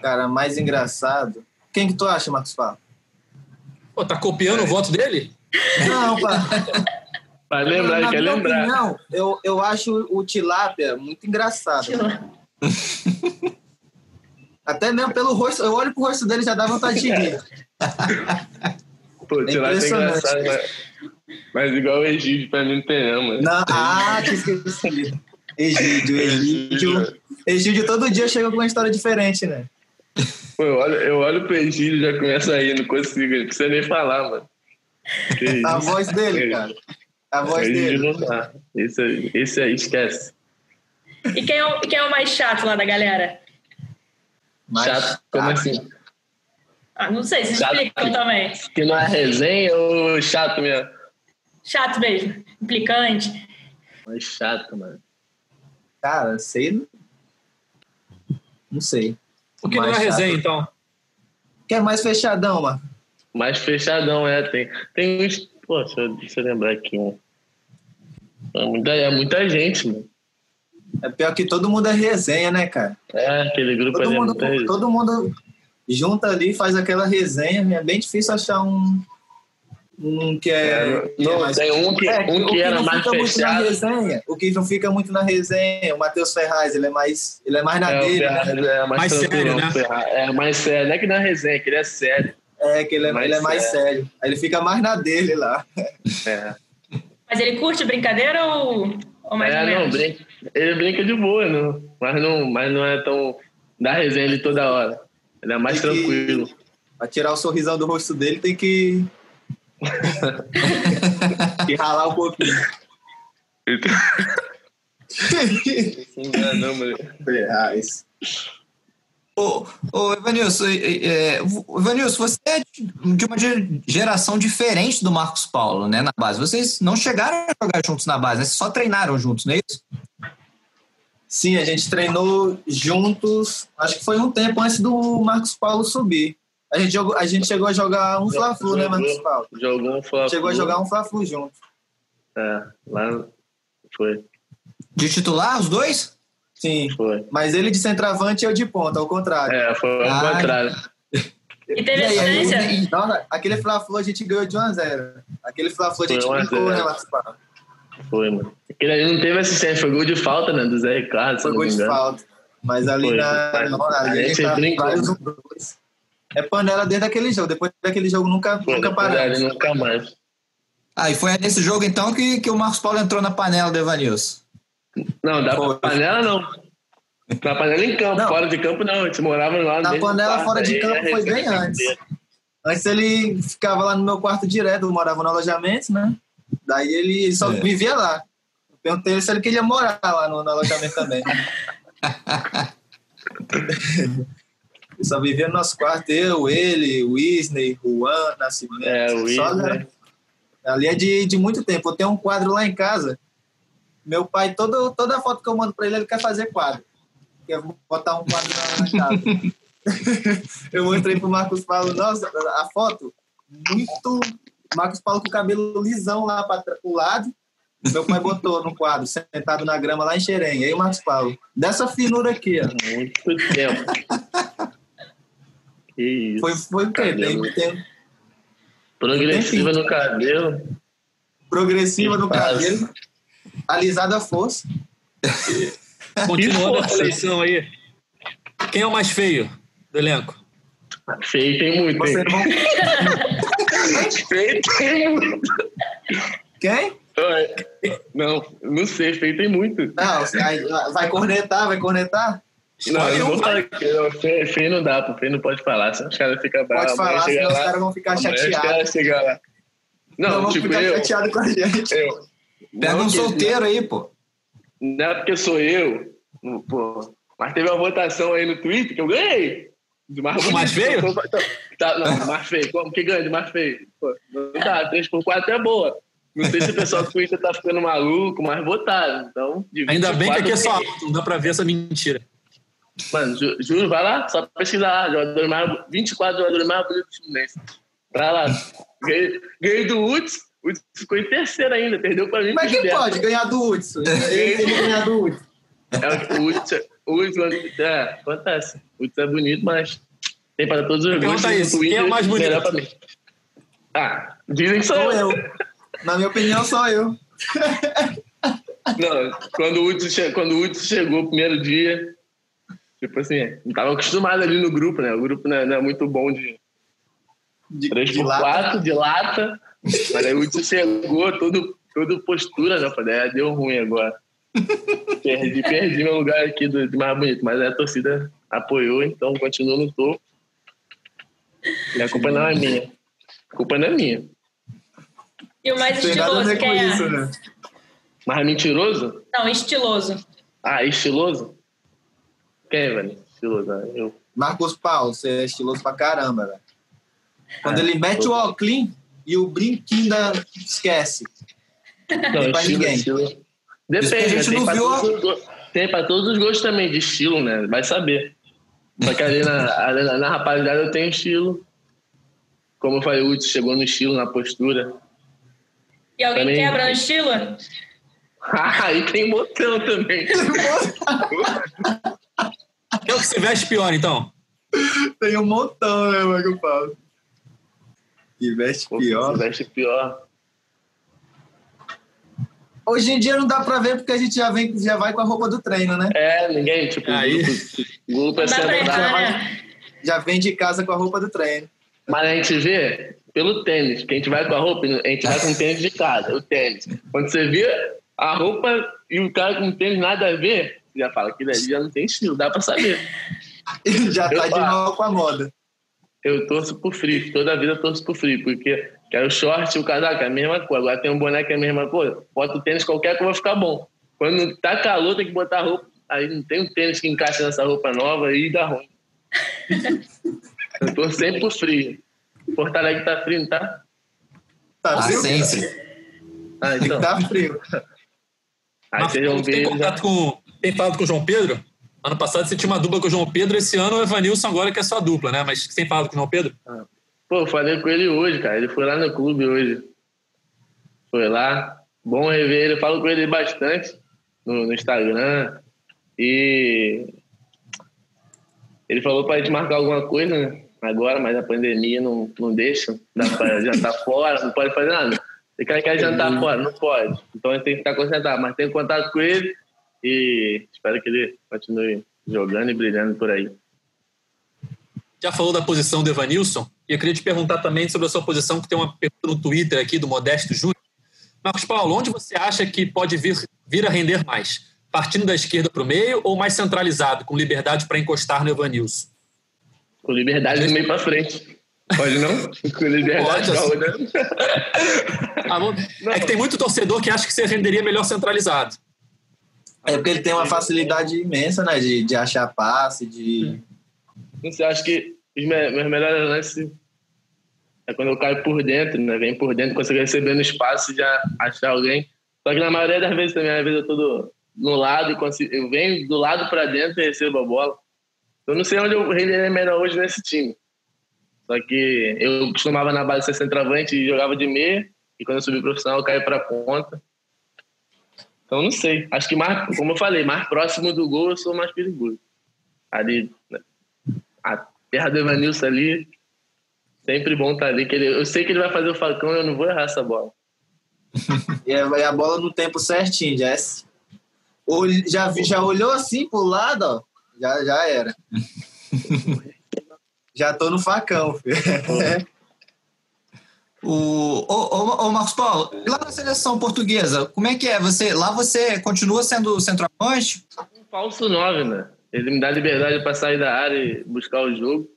[SPEAKER 4] Cara, mais engraçado. Quem que tu acha, Marcos Paulo?
[SPEAKER 1] pô, tá copiando o voto dele?
[SPEAKER 4] Não, pá. <laughs>
[SPEAKER 5] Vai lembrar,
[SPEAKER 4] Na
[SPEAKER 5] quer lembrar.
[SPEAKER 4] opinião, eu, eu acho o Tilápia muito engraçado. <laughs> Até mesmo pelo rosto, eu olho pro rosto dele e já dá vontade de rir.
[SPEAKER 5] Pô,
[SPEAKER 4] É
[SPEAKER 5] tirar é engraçado, mas, mas igual o Egídio pra mim não tem não, mano.
[SPEAKER 4] Não, ah, que esqueci. Egídio, Egídio. Egídio todo dia chega com uma história diferente, né?
[SPEAKER 5] Pô, eu olho, eu olho pro Egídio e já começo a rir, não consigo, não precisa nem falar, mano. Que
[SPEAKER 4] A voz dele, cara. A voz dele.
[SPEAKER 5] não dá. Esse aí, esse aí esquece.
[SPEAKER 2] E quem é, o, quem é o mais chato lá da galera?
[SPEAKER 4] Mas-
[SPEAKER 5] Chato, como assim?
[SPEAKER 2] Ah, não sei, se
[SPEAKER 5] Chato.
[SPEAKER 2] explicam também.
[SPEAKER 5] Que não é resenha ou chato mesmo?
[SPEAKER 2] Chato mesmo, implicante.
[SPEAKER 5] Mas chato, mano.
[SPEAKER 4] Cara, sei. Não sei.
[SPEAKER 1] O que não é
[SPEAKER 4] Mais
[SPEAKER 1] resenha,
[SPEAKER 4] chato.
[SPEAKER 1] então?
[SPEAKER 4] Quer mais fechadão, mano?
[SPEAKER 5] mais fechadão, é. Tem, tem uns. Pô, deixa eu, deixa eu lembrar aqui um. É muita, é muita gente, mano.
[SPEAKER 4] É pior que todo mundo é resenha, né, cara?
[SPEAKER 5] É, aquele grupo
[SPEAKER 4] Todo
[SPEAKER 5] ali é
[SPEAKER 4] mundo,
[SPEAKER 5] muita gente.
[SPEAKER 4] todo mundo junta ali, faz aquela resenha. É bem difícil achar um, um que é.
[SPEAKER 5] É,
[SPEAKER 4] que é
[SPEAKER 5] não,
[SPEAKER 4] mais-
[SPEAKER 5] tem um que,
[SPEAKER 4] É,
[SPEAKER 5] um
[SPEAKER 4] o
[SPEAKER 5] que era mais
[SPEAKER 4] fica muito na
[SPEAKER 5] fechado.
[SPEAKER 4] resenha, o que não fica muito na resenha, o Matheus Ferraz, ele é mais, ele é mais na
[SPEAKER 5] É,
[SPEAKER 4] dele,
[SPEAKER 5] Ferraz
[SPEAKER 4] né?
[SPEAKER 5] é mais,
[SPEAKER 1] Mais
[SPEAKER 5] tranquilo,
[SPEAKER 1] sério, né?
[SPEAKER 5] Ferraz. É mais sério. Não é que na resenha, que ele é sério.
[SPEAKER 4] É, que ele é,
[SPEAKER 5] Mais
[SPEAKER 4] ele é mais sério. Aí ele fica mais na dele lá.
[SPEAKER 5] É,
[SPEAKER 2] Mas ele curte brincadeira ou, ou mais
[SPEAKER 5] é
[SPEAKER 2] ou
[SPEAKER 5] não,
[SPEAKER 2] menos?
[SPEAKER 5] brinca, ele brinca de boa, não, mas, não, mas não é tão da resenha de toda hora. Ele é mais
[SPEAKER 4] Tem que-
[SPEAKER 5] tranquilo.
[SPEAKER 4] Pra tirar o sorrisão do rosto dele, tem que. <laughs> <laughs> que ralar um pouquinho. <laughs>
[SPEAKER 5] Não, mano.
[SPEAKER 4] Ferraz.
[SPEAKER 3] Ô, ô Evanilson, é, Evanilson, você é de uma ge- geração diferente do Marcos Paulo, né, na base. Vocês não chegaram a jogar juntos na base, né? Vocês só treinaram juntos, não é isso?
[SPEAKER 4] Sim, a gente treinou juntos, acho que foi um tempo antes do Marcos Paulo subir. A gente, jogou, a gente chegou a jogar um Fla-Flu, né, Marcos Paulo?
[SPEAKER 5] Jogou um Fla
[SPEAKER 4] Chegou a jogar um Fla-Flu junto.
[SPEAKER 5] É, lá foi,
[SPEAKER 3] De titular, os dois?
[SPEAKER 4] Sim.
[SPEAKER 5] foi.
[SPEAKER 4] Mas ele de centroavante e eu de ponta, ao contrário.
[SPEAKER 5] É, foi ao
[SPEAKER 3] Ah,
[SPEAKER 5] contrário. <laughs>
[SPEAKER 2] E teve
[SPEAKER 4] aí, não, aquele Fla-Flu a gente ganhou de 1 a 0 Aquele Fla-Flu a gente
[SPEAKER 5] Foi 1 a
[SPEAKER 4] brincou,
[SPEAKER 5] 0.
[SPEAKER 4] né, Marcos Paulo?
[SPEAKER 5] Foi, mano. Aquele ali não teve assistência, foi gol de falta, né? Do Zé Ricardo.
[SPEAKER 4] Foi gol de
[SPEAKER 5] engano.
[SPEAKER 4] falta. Mas ali
[SPEAKER 5] Foi,
[SPEAKER 4] na. não, ali
[SPEAKER 5] a
[SPEAKER 4] a gente
[SPEAKER 5] gente
[SPEAKER 4] tá vários um, dois. É panela desde aquele jogo. Depois daquele jogo nunca,
[SPEAKER 5] Foi,
[SPEAKER 4] nunca paramos.
[SPEAKER 5] nunca mais.
[SPEAKER 3] Ah, e foi nesse jogo, então, que, que o Marcos Paulo entrou na panela do Evanilson.
[SPEAKER 5] Não, da
[SPEAKER 4] Foi.
[SPEAKER 5] panela não. Na panela em campo,
[SPEAKER 4] Não.
[SPEAKER 5] fora de campo não. A gente morava lá no
[SPEAKER 4] Na panela
[SPEAKER 5] quarto,
[SPEAKER 4] fora de
[SPEAKER 5] aí
[SPEAKER 4] campo foi bem antes. Antes ele ficava lá no meu quarto direto, eu morava no alojamento, né? Daí ele, só
[SPEAKER 3] É.
[SPEAKER 4] vivia lá. Eu perguntei se ele queria morar lá no, no alojamento também. <laughs> ele só vivia no nosso quarto, eu, ele, o Wisney, Juan, Nascimento.
[SPEAKER 5] É, o
[SPEAKER 4] Só,
[SPEAKER 5] Isner.
[SPEAKER 4] né? Ali é de, de muito tempo. Eu tenho um quadro lá em casa. Meu pai, todo, toda foto que eu mando pra ele, ele quer fazer quadro. Quer botar um quadro na, casa. <laughs> eu mostrei pro Marcos Paulo, nossa, a foto, muito. Marcos Paulo com o cabelo lisão lá para o lado. Meu pai botou no quadro, sentado na grama lá em Xerém. Aí o Marcos Paulo, dessa finura aqui, ó.
[SPEAKER 5] Muito tempo. <laughs> que isso.
[SPEAKER 4] Foi, foi o quê? Tem,
[SPEAKER 5] Progressiva no cabelo.
[SPEAKER 4] progressiva no cabelo, alisada a força.
[SPEAKER 1] Continuando a seleção aí. Quem é o mais feio do elenco?
[SPEAKER 5] Feio tem muito,
[SPEAKER 4] Você
[SPEAKER 5] hein?
[SPEAKER 4] não...
[SPEAKER 5] Feio tem muito.
[SPEAKER 4] Quem?
[SPEAKER 5] Não, não sei, feio tem muito.
[SPEAKER 4] Não, vai cornetar, vai cornetar?
[SPEAKER 5] Não, eu vou falar que não, feio, feio não dá, pô, feio não pode falar, senão os caras ficam bravos.
[SPEAKER 4] Pode falar, senão os caras vão ficar
[SPEAKER 5] os
[SPEAKER 4] chateados.
[SPEAKER 5] caras chegam lá. Não,
[SPEAKER 4] Não vão
[SPEAKER 5] tipo,
[SPEAKER 4] ficar
[SPEAKER 5] eu,
[SPEAKER 4] chateados com a gente.
[SPEAKER 5] eu.
[SPEAKER 3] Pega um solteiro aí, pô.
[SPEAKER 5] Não é porque sou eu, pô. Mas teve uma votação aí no Twitter que eu ganhei. De mais,
[SPEAKER 1] O mais feio?
[SPEAKER 5] Tá, não, <laughs> mais feio. Como que ganha de mais feio? Pô, não dá, 3x4 é boa. Não sei se o pessoal do Twitter tá ficando maluco, mas votaram. Então,
[SPEAKER 1] Ainda bem que aqui é só
[SPEAKER 5] 24,
[SPEAKER 1] alto, não dá pra ver essa mentira.
[SPEAKER 5] Mano, ju- juro, vai lá, só pesquisar lá. Jogador mais, 24 jogadores mais bonitos do Fluminense. Vai lá. Ganhei, ganhei do Woods, o Woods ficou em terceiro ainda, perdeu pra mim.
[SPEAKER 4] Mas quem pode ganhar do Hudson? Ele, <laughs> ganhar do Hudson.
[SPEAKER 5] É, o Woods, o Woods, é, acontece. O Woods é bonito, mas tem para todos os
[SPEAKER 1] Pergunta
[SPEAKER 5] gostos.
[SPEAKER 1] isso,
[SPEAKER 5] no
[SPEAKER 1] quem é o mais bonito?
[SPEAKER 5] pra mim. Ah, dizem que sou
[SPEAKER 4] Sou
[SPEAKER 5] eu.
[SPEAKER 4] eu. Na minha opinião, sou eu.
[SPEAKER 5] Não, quando o Hudson che- quando o Hudson chegou o primeiro dia, tipo assim, não tava acostumado ali no grupo, né? O grupo não é, não é muito bom de
[SPEAKER 4] De,
[SPEAKER 5] 3
[SPEAKER 4] de
[SPEAKER 5] por
[SPEAKER 4] lata.
[SPEAKER 5] 4 de lata. Mas aí o Hudson chegou, todo, todo postura, né? Eu Falei, é, deu ruim agora. <laughs> perdi, perdi meu lugar aqui do, do mais bonito, mas a torcida apoiou, então continuo no topo. E a culpa não é minha. A culpa não é minha.
[SPEAKER 2] E o mais estiloso, quem é?
[SPEAKER 4] isso, né?
[SPEAKER 5] Mas mentiroso?
[SPEAKER 2] Não, estiloso.
[SPEAKER 5] Ah, estiloso? Quem, velho? Estiloso, ah, eu.
[SPEAKER 4] Marcos Paulo, você é estiloso pra caramba, velho. Quando
[SPEAKER 5] Ah,
[SPEAKER 4] ele mete
[SPEAKER 5] tô-
[SPEAKER 4] o óculos e o brinquinho da... esquece.
[SPEAKER 5] Não,
[SPEAKER 4] pra
[SPEAKER 5] estilo,
[SPEAKER 4] ninguém.
[SPEAKER 5] estilo.
[SPEAKER 3] Isso
[SPEAKER 5] Depende,
[SPEAKER 3] gente
[SPEAKER 5] né? tem,
[SPEAKER 3] não viu
[SPEAKER 5] todos tem pra todos os gostos também, de estilo, né? Vai saber. Só que ali na, ali na, na rapaziada eu tenho estilo. como eu falei, o chegou no estilo, na postura.
[SPEAKER 2] E alguém
[SPEAKER 5] Também-
[SPEAKER 2] quebra no estilo? <laughs>
[SPEAKER 5] Ah, e tem botão também. <laughs>
[SPEAKER 1] Quem é o que se veste pior, então?
[SPEAKER 4] Tem um montão, né, mano, que eu falo. E veste
[SPEAKER 5] Pô,
[SPEAKER 4] pior.
[SPEAKER 5] Se veste pior.
[SPEAKER 4] Hoje em dia não dá pra ver porque a gente já, vem, já vai com a roupa do treino, né?
[SPEAKER 5] É, ninguém, tipo,
[SPEAKER 1] Aí.
[SPEAKER 5] grupo, grupo é
[SPEAKER 2] né?
[SPEAKER 4] Já vem de casa com a roupa do treino.
[SPEAKER 5] Mas a gente vê pelo tênis, que a gente vai com a roupa, a gente vai com o tênis de casa, o tênis. Quando você vê a roupa e o cara com o tênis nada a ver, você já fala que ali já não tem estilo, dá pra saber. <laughs>
[SPEAKER 4] já
[SPEAKER 5] Eu
[SPEAKER 4] tá de
[SPEAKER 5] faço.
[SPEAKER 4] mal com a moda.
[SPEAKER 5] Eu torço pro frio, toda a vida eu torço pro frio, porque quero o short e o casaco, é a mesma coisa. Agora tem um boneco, é a mesma coisa. Bota o tênis qualquer que vai ficar bom. Quando tá calor, tem que botar roupa. Aí não tem um tênis que encaixa nessa roupa nova e dá ruim. <laughs> eu torço sempre pro frio. Porto Alegre tá frio, não tá?
[SPEAKER 4] Tá
[SPEAKER 3] Ah,
[SPEAKER 4] frio?
[SPEAKER 3] sempre.
[SPEAKER 5] Ah,
[SPEAKER 4] Tem que
[SPEAKER 5] então.
[SPEAKER 4] tá frio.
[SPEAKER 5] Aí
[SPEAKER 1] Mas
[SPEAKER 5] vocês vão
[SPEAKER 1] tem
[SPEAKER 5] ver. já-
[SPEAKER 1] contato com. Tem falado com o João Pedro? Ano passado você tinha uma dupla com o João Pedro, esse ano o Evanilson agora que é só dupla, né? Mas você tem falado com o João Pedro?
[SPEAKER 5] Pô, eu falei com ele hoje, cara. Ele foi lá no clube hoje. Foi lá. Bom rever ele. Eu falo com ele bastante no, no Instagram. E ele falou pra gente marcar alguma coisa, né? Agora, mas a pandemia não, não deixa. Dá pra <laughs> jantar fora, não pode fazer nada. Ele quer, quer jantar fora, não pode. Então a gente tem que ficar concentrado. Mas tem contato com ele e espero que ele continue jogando e brilhando por aí.
[SPEAKER 1] Já falou da posição do Evanilson? E eu queria te perguntar também sobre a sua posição, que tem uma pergunta no Twitter aqui do Modesto Júnior. Marcos Paulo, onde você acha que pode vir, vir a render mais? Partindo da esquerda para o meio ou mais centralizado, com liberdade para encostar no Evanilson?
[SPEAKER 5] Com liberdade do meio pra frente. Pode não? <laughs> Com liberdade
[SPEAKER 1] Pode, assim. Ah, bom, é que tem muito torcedor que acha que você renderia melhor centralizado.
[SPEAKER 4] É porque ele tem uma facilidade imensa, né? De, de achar passe, de.
[SPEAKER 5] Não sei, acho que os me- meus melhores lances é quando eu caio por dentro, né? Vem por dentro, consigo receber no espaço e já achar alguém. Só que na maioria das vezes também, às vezes eu tô do- no lado consigo, eu venho do lado para dentro e recebo a bola. Eu não sei onde eu renderia melhor hoje nesse time. Só que eu costumava na base ser centroavante e jogava de meia. E quando eu subi profissional, eu caí para ponta. Então, não sei. Acho que mais, como eu falei, mais próximo do gol eu sou mais perigoso. Ali, né? a terra do Evanilson ali, sempre bom estar ali. Que ele, eu sei que ele vai fazer o facão e eu não vou errar essa bola.
[SPEAKER 4] E a, a bola no tempo certinho, Jess. Ol- Já, vi- já olhou assim pro lado, ó. Já, já era. <laughs> já tô no facão, filho. <laughs>
[SPEAKER 3] O, ô, ô, ô, Marcos Paulo, lá na seleção portuguesa, como é que é? Você, lá você continua sendo centroavante?
[SPEAKER 5] Um falso 9, né? Ele me dá liberdade para sair da área e buscar o jogo.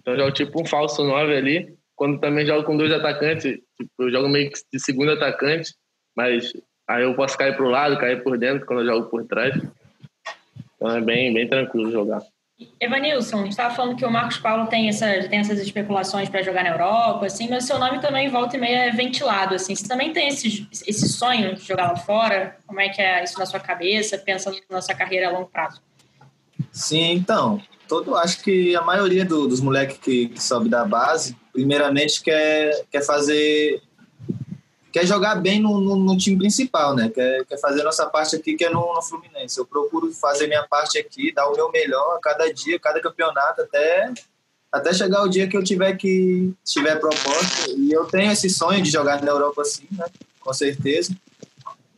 [SPEAKER 5] Então, eu jogo tipo um falso 9 ali. Quando também jogo com dois atacantes, tipo, eu jogo meio que de segundo atacante, mas aí eu posso cair pro lado, cair por dentro quando eu jogo por trás. Então é bem, bem tranquilo jogar.
[SPEAKER 2] Evanilson, você estava falando que o Marcos Paulo tem, essa, tem essas especulações para jogar na Europa, assim, mas seu nome também volta e meia é ventilado, assim. Você também tem esse, esse sonho de jogar lá fora? Como é que é isso na sua cabeça, pensando na sua carreira a longo prazo?
[SPEAKER 4] Sim, então. Todo, acho que a maioria do- dos moleques que, que sobe da base, primeiramente quer, quer fazer. Quer jogar bem no, no- no time principal, né? Quer, quer fazer nossa parte aqui, que é no, no Fluminense. Eu procuro fazer minha parte aqui, dar o meu melhor a cada dia, cada campeonato, até, até chegar o dia que eu tiver que tiver proposta. E eu tenho esse sonho de jogar na Europa sim, né? Com certeza.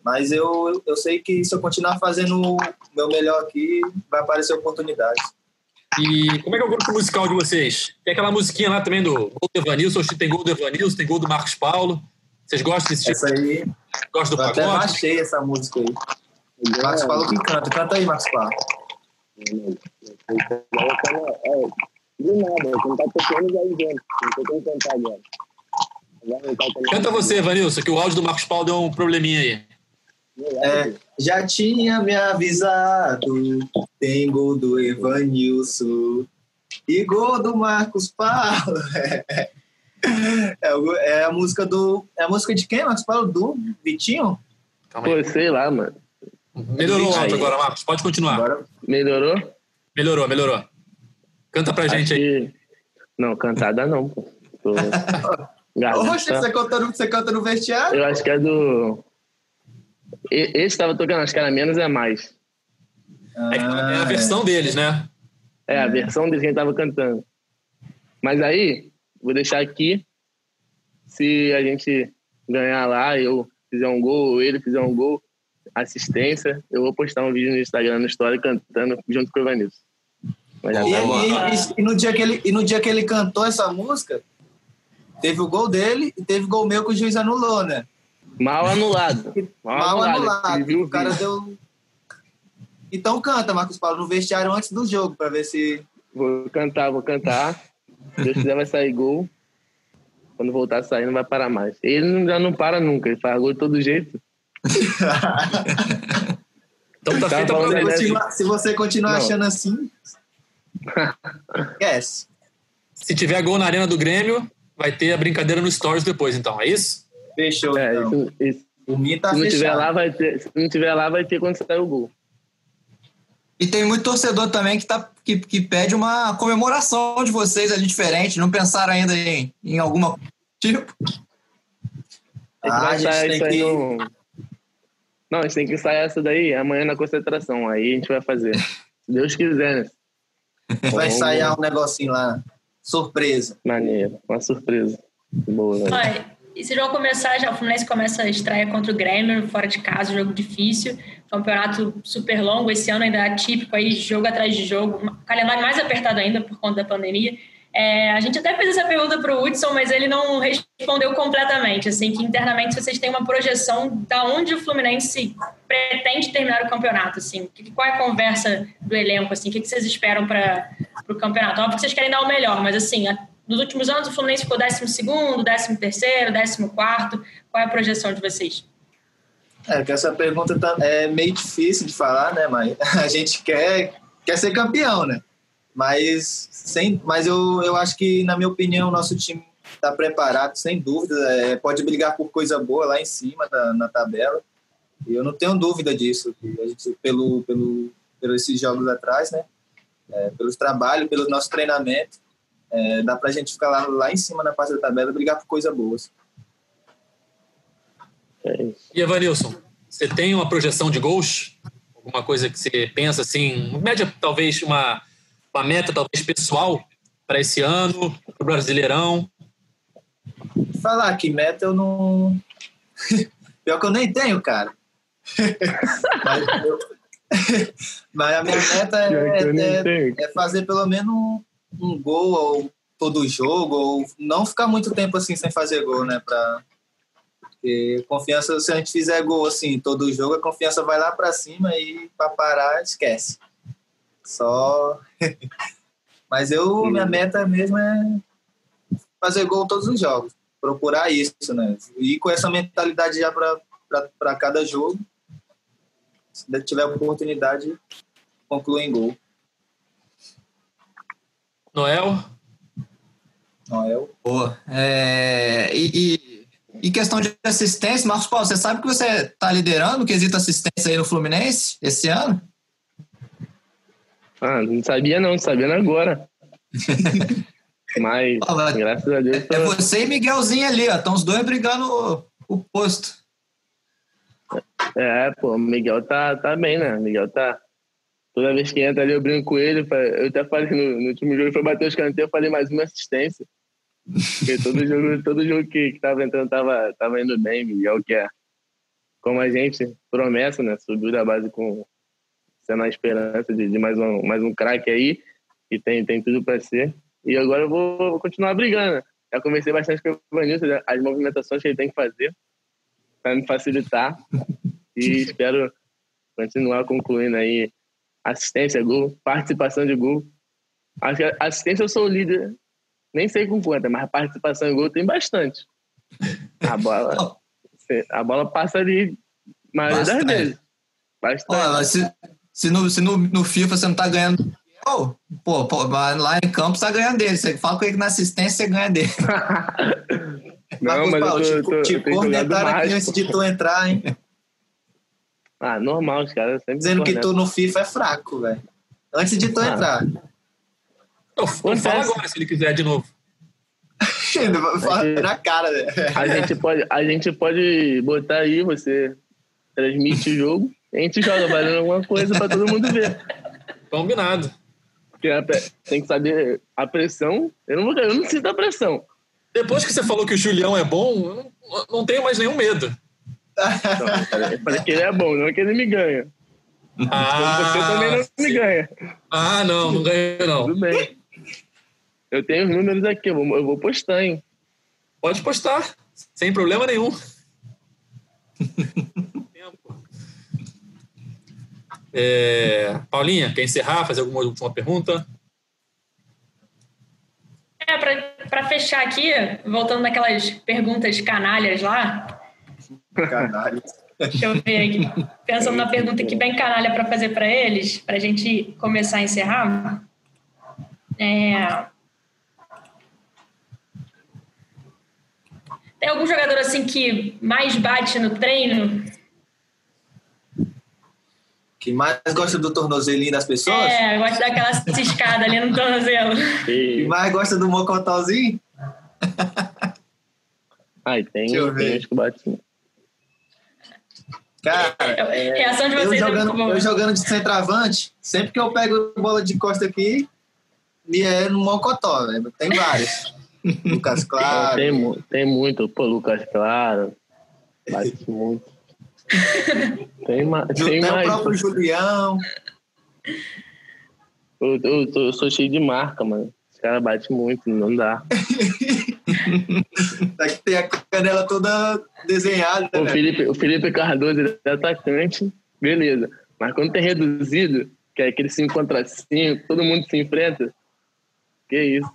[SPEAKER 4] Mas eu, eu sei que se eu continuar fazendo o meu melhor aqui, vai aparecer oportunidades.
[SPEAKER 1] E como é que é o grupo musical de vocês? Tem aquela musiquinha lá também do gol do Evanilson, tem gol do Evanilson, tem gol do Marcos Paulo. Vocês gostam desse tipo?
[SPEAKER 4] Essa aí,
[SPEAKER 1] Gostam do
[SPEAKER 4] eu até
[SPEAKER 1] pagode?
[SPEAKER 4] baixei essa música aí. Marcos Paulo que canta. Canta aí, Marcos Paulo.
[SPEAKER 5] Do nada, não tá tocando já invento. Não tô tentando cantar agora.
[SPEAKER 1] Canta você, Evanilson, que o áudio do Marcos Paulo deu um probleminha aí.
[SPEAKER 4] É, já tinha me avisado, tem gol do Evanilson e gol do Marcos Paulo. <laughs> É, é a música do. É a música de quem, Marcos Paulo? Do Vitinho?
[SPEAKER 1] Calma aí.
[SPEAKER 5] Pô, sei lá, mano.
[SPEAKER 1] Melhorou o áudio agora, Marcos. Pode continuar.
[SPEAKER 4] Agora
[SPEAKER 5] Melhorou?
[SPEAKER 1] Melhorou, melhorou. Canta pra gente
[SPEAKER 5] Acho
[SPEAKER 1] aí.
[SPEAKER 5] que- Não, cantada não, pô. Tô... <laughs>
[SPEAKER 4] Oxe, você canta, no, você canta no vestiário?
[SPEAKER 5] Eu acho que é do. Esse tava tocando, acho que era menos é mais.
[SPEAKER 1] É, que é a versão deles, né?
[SPEAKER 5] É, a versão dele que a gente tava cantando. Mas aí, vou deixar aqui. Se a gente ganhar lá, eu fizer um gol, ou ele fizer um gol, assistência, eu vou postar um vídeo no Instagram, no Story, cantando junto com o Evanilson. Mas já
[SPEAKER 4] E,
[SPEAKER 5] tá
[SPEAKER 4] e- e- e no dia que ele, e no dia que ele cantou essa música, teve o gol dele e teve gol meu que o juiz anulou, né?
[SPEAKER 5] Mal anulado. <laughs> Mal,
[SPEAKER 4] Mal
[SPEAKER 5] anulado.
[SPEAKER 4] anulado. O cara deu. Então canta, Marcos Paulo, no vestiário antes do jogo, pra ver se.
[SPEAKER 5] Vou cantar, vou cantar. Se Deus quiser, vai sair gol. Quando voltar a sair, não vai parar mais. Ele não- já não para nunca, ele faz gol de todo jeito. <laughs>
[SPEAKER 1] Então tá
[SPEAKER 5] Tá
[SPEAKER 1] feita a
[SPEAKER 5] bom,
[SPEAKER 4] Se,
[SPEAKER 5] né?
[SPEAKER 1] promessa.
[SPEAKER 4] continuar- se você continuar
[SPEAKER 5] Não.
[SPEAKER 4] achando assim. Esquece.
[SPEAKER 1] Se tiver gol na arena do Grêmio, vai ter a brincadeira no Stories depois, então. É isso?
[SPEAKER 4] Fechou,
[SPEAKER 5] É,
[SPEAKER 4] então.
[SPEAKER 5] isso- isso.
[SPEAKER 4] O mim tá
[SPEAKER 5] se não tiver
[SPEAKER 4] fechado.
[SPEAKER 5] lá, vai ter. Se não tiver lá, vai ter quando sair o gol.
[SPEAKER 3] E tem muito torcedor também que, tá, que, que pede uma comemoração de vocês ali diferente. Não pensaram ainda em, em alguma tipo?
[SPEAKER 5] A gente
[SPEAKER 4] Ah, a gente tem que-
[SPEAKER 5] no... Não, a gente tem que ensaiar essa daí amanhã na concentração. Aí a gente vai fazer. Se Deus quiser, né? <laughs>
[SPEAKER 4] Vai ensaiar um negocinho lá. Surpresa.
[SPEAKER 5] Maneiro. Uma surpresa. Boa, né?
[SPEAKER 2] Olha, e vocês vão começar já, o Fluminense começa a estreia contra o Grêmio, fora de casa, jogo difícil, campeonato super longo, esse ano ainda atípico aí, jogo atrás de jogo, calendário mais apertado ainda por conta da pandemia. É, a gente até fez essa pergunta para o Hudson, mas ele não respondeu completamente, assim, que internamente vocês têm uma projeção da onde o Fluminense pretende terminar o campeonato, assim, qual é a conversa do elenco, assim, o que vocês esperam para o campeonato? Óbvio que vocês querem dar o melhor, mas assim, nos últimos anos o Fluminense ficou 12º, 13º, 14º, qual é a projeção de vocês?
[SPEAKER 4] É, que essa pergunta tá, é meio difícil de falar, né? Mas <laughs> a gente quer, quer ser campeão, né? Mas, sem, mas eu, eu acho que, na minha opinião, o nosso time está preparado, sem dúvida. É, pode brigar por coisa boa lá em cima da, na tabela. E eu não tenho dúvida disso. a gente, pelo, pelo, pelos esses jogos atrás, né? É, pelos trabalhos, pelo nosso treinamento, é, dá para a gente ficar lá, lá em cima na parte da tabela e brigar por coisa boas.
[SPEAKER 5] É.
[SPEAKER 1] E Evanilson, você tem uma projeção de gols? Alguma coisa que você pensa assim, média talvez uma, uma meta talvez pessoal para esse ano, para o Brasileirão?
[SPEAKER 4] falar que meta eu não. <laughs> Pior que eu nem tenho, cara. <laughs> Mas, eu- <laughs> Mas a minha meta é,
[SPEAKER 5] tenho.
[SPEAKER 4] é, é fazer pelo menos um, um gol ou todo jogo, ou não ficar muito tempo assim sem fazer gol, né? Pra... Porque confiança, se a gente fizer gol assim todo jogo, a confiança vai lá pra cima e pra parar, esquece. Só. <laughs> Mas eu, minha meta mesmo é fazer gol todos os jogos. Procurar isso, né? E com essa mentalidade já para cada jogo. Se tiver oportunidade, concluir em gol.
[SPEAKER 1] Noel?
[SPEAKER 4] Noel.
[SPEAKER 3] Boa. É, e, e, e questão de assistência, Marcos Paulo, você sabe que você está liderando o quesito assistência aí no Fluminense esse ano?
[SPEAKER 5] Ah, não sabia não, sabendo agora. <laughs> Mas, graças a Deus,
[SPEAKER 3] É
[SPEAKER 5] tô-
[SPEAKER 3] você e Miguelzinho ali, ó. Estão os dois brigando o, o posto.
[SPEAKER 5] É, pô, o Miguel tá, tá bem, né? O Miguel tá. Toda vez que entra ali, eu brinco com ele. Eu até falei no, no último jogo, foi bater os canteiros, eu falei mais uma assistência. Porque todo jogo, todo jogo que, que tava entrando tava, tava indo bem, Miguel, que é como a gente, promessa, né? Subiu da base com sendo a esperança de, de mais um, mais um craque aí, e tem, tem tudo para ser. E agora eu vou, vou continuar brigando. né? Já conversei bastante com o Evanilson, as movimentações que ele tem que fazer para me facilitar. E <laughs> espero continuar concluindo aí assistência, gol, participação de gol. Acho que assistência eu sou o líder, nem sei com quanta, mas participação em gol tem bastante. A bola, <laughs> a bola passa ali, a maioria das vezes. Bastante.
[SPEAKER 3] Mas se se, no, se no, no FIFA você não tá ganhando. Pô, pô, pô, mas lá em campo você tá ganhando dele. Você fala com ele que na assistência você ganha dele. <laughs>
[SPEAKER 5] Não, mas eu
[SPEAKER 4] te,
[SPEAKER 5] tô,
[SPEAKER 4] te cornetaram aqui antes de tu entrar, hein?
[SPEAKER 5] Ah, normal, os caras sempre
[SPEAKER 4] Dizendo que tu no FIFA é fraco, velho. Antes de tu
[SPEAKER 5] Ah.
[SPEAKER 4] entrar.
[SPEAKER 1] Não, fala agora se ele quiser de novo. <laughs>
[SPEAKER 4] Na cara, né?
[SPEAKER 5] A gente, pode, a gente pode botar aí, você transmite o jogo, a gente joga valendo alguma coisa pra todo mundo ver.
[SPEAKER 1] Combinado.
[SPEAKER 5] Tem que saber a pressão. Eu não, vou, eu não sinto a pressão.
[SPEAKER 1] Depois que você falou que o Julião é bom, eu não, não tenho mais nenhum medo.
[SPEAKER 5] Cara, eu falei que ele é bom, não é que ele me ganha. Você também
[SPEAKER 1] Ah,
[SPEAKER 5] não me ganha.
[SPEAKER 1] ah não, não ganhei não.
[SPEAKER 5] Tudo bem. Eu tenho os números aqui, eu vou, eu vou postar, hein?
[SPEAKER 1] Pode postar, sem problema nenhum. <laughs> É, Paulinha, quer encerrar, fazer alguma última pergunta?
[SPEAKER 2] É, para fechar aqui, voltando naquelas perguntas canalhas lá,
[SPEAKER 4] Caralho.
[SPEAKER 2] deixa eu ver aqui. Pensando na pergunta aqui bem canalha para fazer para eles, para a gente começar a encerrar. É... Tem algum jogador assim que mais bate no treino?
[SPEAKER 4] Que mais gosta do tornozelinho das pessoas?
[SPEAKER 2] É, gosta daquela ciscada ali no tornozelo.
[SPEAKER 4] Que
[SPEAKER 5] E...
[SPEAKER 4] mais gosta do mocotalzinho?
[SPEAKER 5] Ai, tem,
[SPEAKER 4] eu
[SPEAKER 5] tem uns que bate.
[SPEAKER 4] Cara,
[SPEAKER 2] A reação de
[SPEAKER 4] eu
[SPEAKER 2] vocês é muito
[SPEAKER 4] jogando,
[SPEAKER 2] boa.
[SPEAKER 4] eu jogando de centroavante, sempre que eu pego bola de costa aqui, me é no mocotó, velho. Tem vários. Lucas Claro.
[SPEAKER 5] Tem, tem muito. Pô, Lucas Claro. Bate <laughs> muito. Tem, ma tem
[SPEAKER 4] Até o
[SPEAKER 5] mais.
[SPEAKER 4] próprio Julião.
[SPEAKER 5] Eu, eu, eu sou cheio de marca, mano. Os caras batem muito, não dá. <laughs>
[SPEAKER 4] Aqui tem a canela toda desenhada.
[SPEAKER 5] O
[SPEAKER 4] né?
[SPEAKER 5] Felipe, o Felipe Cardoso é atacante, beleza. Mas quando tem reduzido, que é aquele 5 contra 5, todo mundo se enfrenta. Que isso.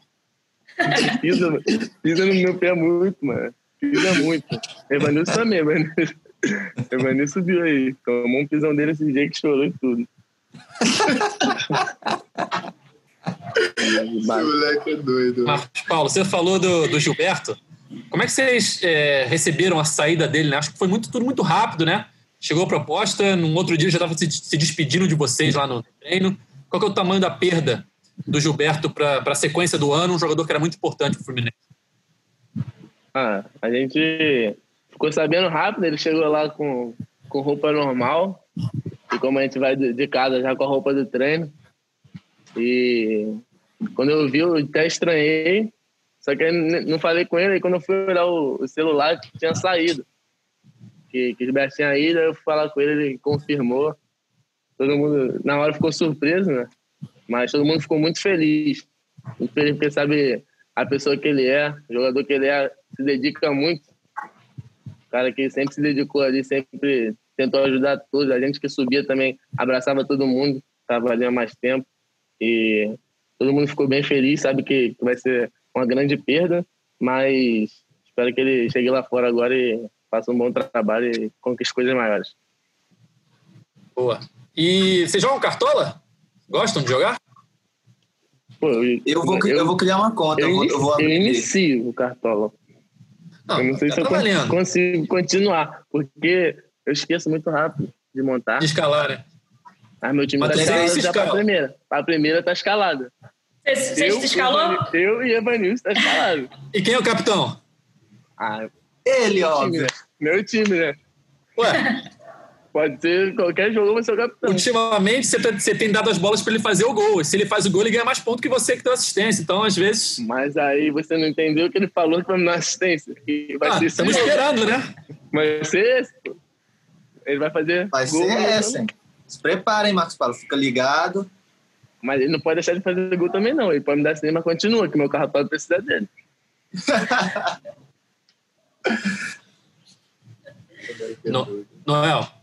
[SPEAKER 5] Pisa, pisa no meu pé muito, mano. Pisa muito. Evanilson também, Evanilson. Evanilson subiu aí. Tomou um pisão dele esse dia que chorou e tudo.
[SPEAKER 4] Esse moleque é doido.
[SPEAKER 1] Marcos Paulo, você falou do, do Gilberto. Como é que vocês é, receberam a saída dele? Né? Acho que foi muito, tudo muito rápido, né? Chegou a proposta, num outro dia já estava se, se despedindo de vocês lá no treino. Qual que é o tamanho da perda do Gilberto para a sequência do ano? Um jogador que era muito importante para o Fluminense.
[SPEAKER 5] Ah, a gente ficou sabendo rápido, ele chegou lá com, com roupa normal. E como a gente vai de, casa já com a roupa do treino. E quando eu vi, eu até estranhei. Só que não falei com ele. E quando eu fui olhar o, o celular, tinha saído. Que, que o Gilberto tinha ido, eu fui falar com ele, ele confirmou. Todo mundo, na hora, ficou surpreso, né? Mas todo mundo ficou muito feliz. Muito feliz porque sabe a pessoa que ele é, o jogador que ele é, se dedica muito. O cara que sempre se dedicou ali, sempre tentou ajudar todos. A gente que subia também abraçava todo mundo, estava ali há mais tempo. E todo mundo ficou bem feliz, sabe que, vai ser uma grande perda, mas espero que ele chegue lá fora agora e faça um bom trabalho e conquiste coisas maiores.
[SPEAKER 1] Boa. E vocês jogam cartola? Gostam de jogar?
[SPEAKER 5] Pô,
[SPEAKER 4] Eu vou, eu, vou criar uma conta. Eu,
[SPEAKER 5] eu,
[SPEAKER 4] vou, eu
[SPEAKER 5] eu inicio o Cartola.
[SPEAKER 1] Não,
[SPEAKER 5] eu não sei
[SPEAKER 1] tá
[SPEAKER 5] se eu
[SPEAKER 1] trabalhando.
[SPEAKER 5] consigo continuar, porque eu esqueço muito rápido de montar.
[SPEAKER 1] De escalar, né?
[SPEAKER 5] Mas meu time
[SPEAKER 1] Mas
[SPEAKER 5] tá escalado já pra
[SPEAKER 1] escala.
[SPEAKER 5] primeira. A primeira tá escalada.
[SPEAKER 2] Você,
[SPEAKER 5] Eu,
[SPEAKER 2] se escalou?
[SPEAKER 5] Eu e Evanilson tá escalado.
[SPEAKER 1] E quem é o capitão?
[SPEAKER 5] Ah,
[SPEAKER 4] Ele,
[SPEAKER 5] time,
[SPEAKER 4] óbvio.
[SPEAKER 5] né? Meu time, né?
[SPEAKER 1] Ué, <laughs>
[SPEAKER 5] Pode ser qualquer jogo, vai ser o capitão.
[SPEAKER 1] ultimamente você, tá- você tem dado as bolas para ele fazer o gol. Se ele faz o gol, ele ganha mais ponto que você que deu assistência. Então, às vezes.
[SPEAKER 5] Mas aí você não entendeu que ele falou que vai me dar assistência. Que vai
[SPEAKER 1] Ah,
[SPEAKER 5] ser
[SPEAKER 1] estamos
[SPEAKER 5] esse
[SPEAKER 1] esperando, né?
[SPEAKER 5] Vai ser esse. pô. Ele vai fazer.
[SPEAKER 4] Vai
[SPEAKER 5] gol
[SPEAKER 4] ser essa. hein? Se preparem, Marcos Paulo. Fica ligado.
[SPEAKER 5] Mas ele não pode deixar de fazer gol também, não. Ele pode me dar assistência, mas continua, que meu carro pode precisar dele. <laughs>
[SPEAKER 1] No- Noel.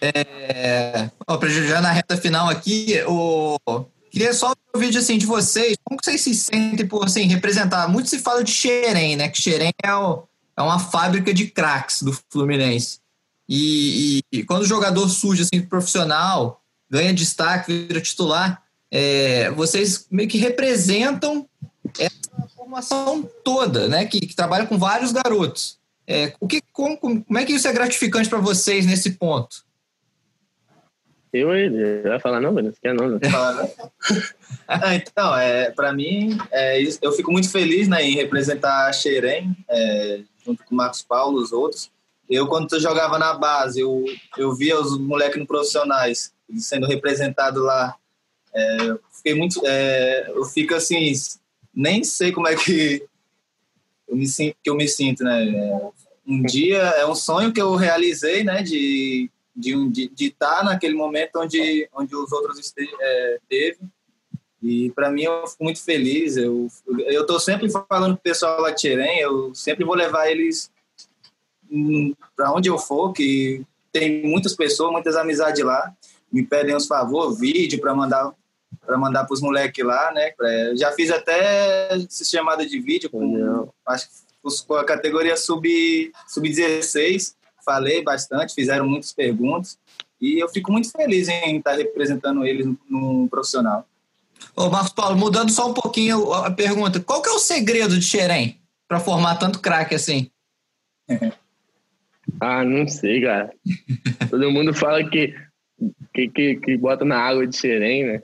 [SPEAKER 3] É, ó, já na reta final aqui, o, queria só ouvir assim, de vocês, como vocês se sentem por assim, representar? Muito se fala de Xerém, né? Que Xerém é, o- é uma fábrica de craques do Fluminense. E, e- e quando o jogador surge assim, profissional, ganha destaque, vira titular, é, vocês meio que representam essa formação toda, né? Que, que trabalha com vários garotos. É, o que, como, como é que isso é gratificante para vocês nesse ponto?
[SPEAKER 5] Eu, ele vai falar, não, não quer não. Né? <laughs>
[SPEAKER 4] ah, então, é, para mim, é, eu fico muito feliz né, em representar a Xerém, é, junto com o Marcos Paulo, os outros. Eu, quando eu jogava na base, eu, eu via os moleques no profissionais sendo representado lá. É, fiquei muito, é, eu fico assim, nem sei como é que eu me, que eu me sinto, né? Um dia é um sonho que eu realizei, né? De de estar de, de tá naquele momento onde, onde os outros este, é, teve. E para mim eu fico muito feliz. Eu eu estou sempre falando com o pessoal lá de Xerém, eu sempre vou levar eles para onde eu for, que tem muitas pessoas, muitas amizades lá, me pedem os favor, vídeo para mandar para mandar para os moleques lá, né? Pra, já fiz até chamada de vídeo com, acho, com a categoria sub sub 16 falei bastante, fizeram muitas perguntas e eu fico muito feliz em estar representando eles no profissional.
[SPEAKER 3] Ô Marcos Paulo, mudando só um pouquinho a pergunta, qual que é o segredo de Xerém para formar tanto craque assim? <laughs>
[SPEAKER 5] ah, não sei, cara. Todo mundo fala que, que, que, que, bota na água de Xerém, né?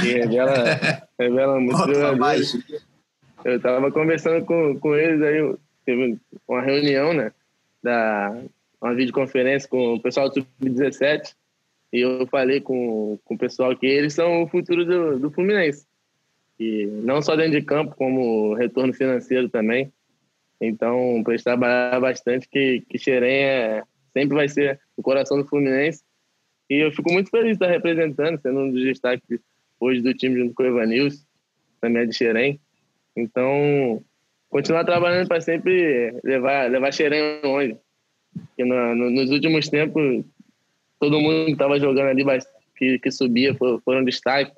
[SPEAKER 5] Que revela, <laughs> revela muito. Eu tava conversando com, com eles aí, teve uma reunião, né? Da uma videoconferência com o pessoal do Sub-17 e eu falei com, com o pessoal que eles são o futuro do, do Fluminense. E não só dentro de campo, como retorno financeiro também. Então, para eles trabalhar bastante, que, que Xerém é, sempre vai ser o coração do Fluminense. E eu fico muito feliz de estar representando, sendo um dos destaques hoje do time junto com o Evanilson, também é de Xerém. Então, continuar trabalhando para sempre levar, levar Xerém longe. Porque no, no, nos últimos tempos, todo mundo que estava jogando ali, que, que subia, foram, destaque.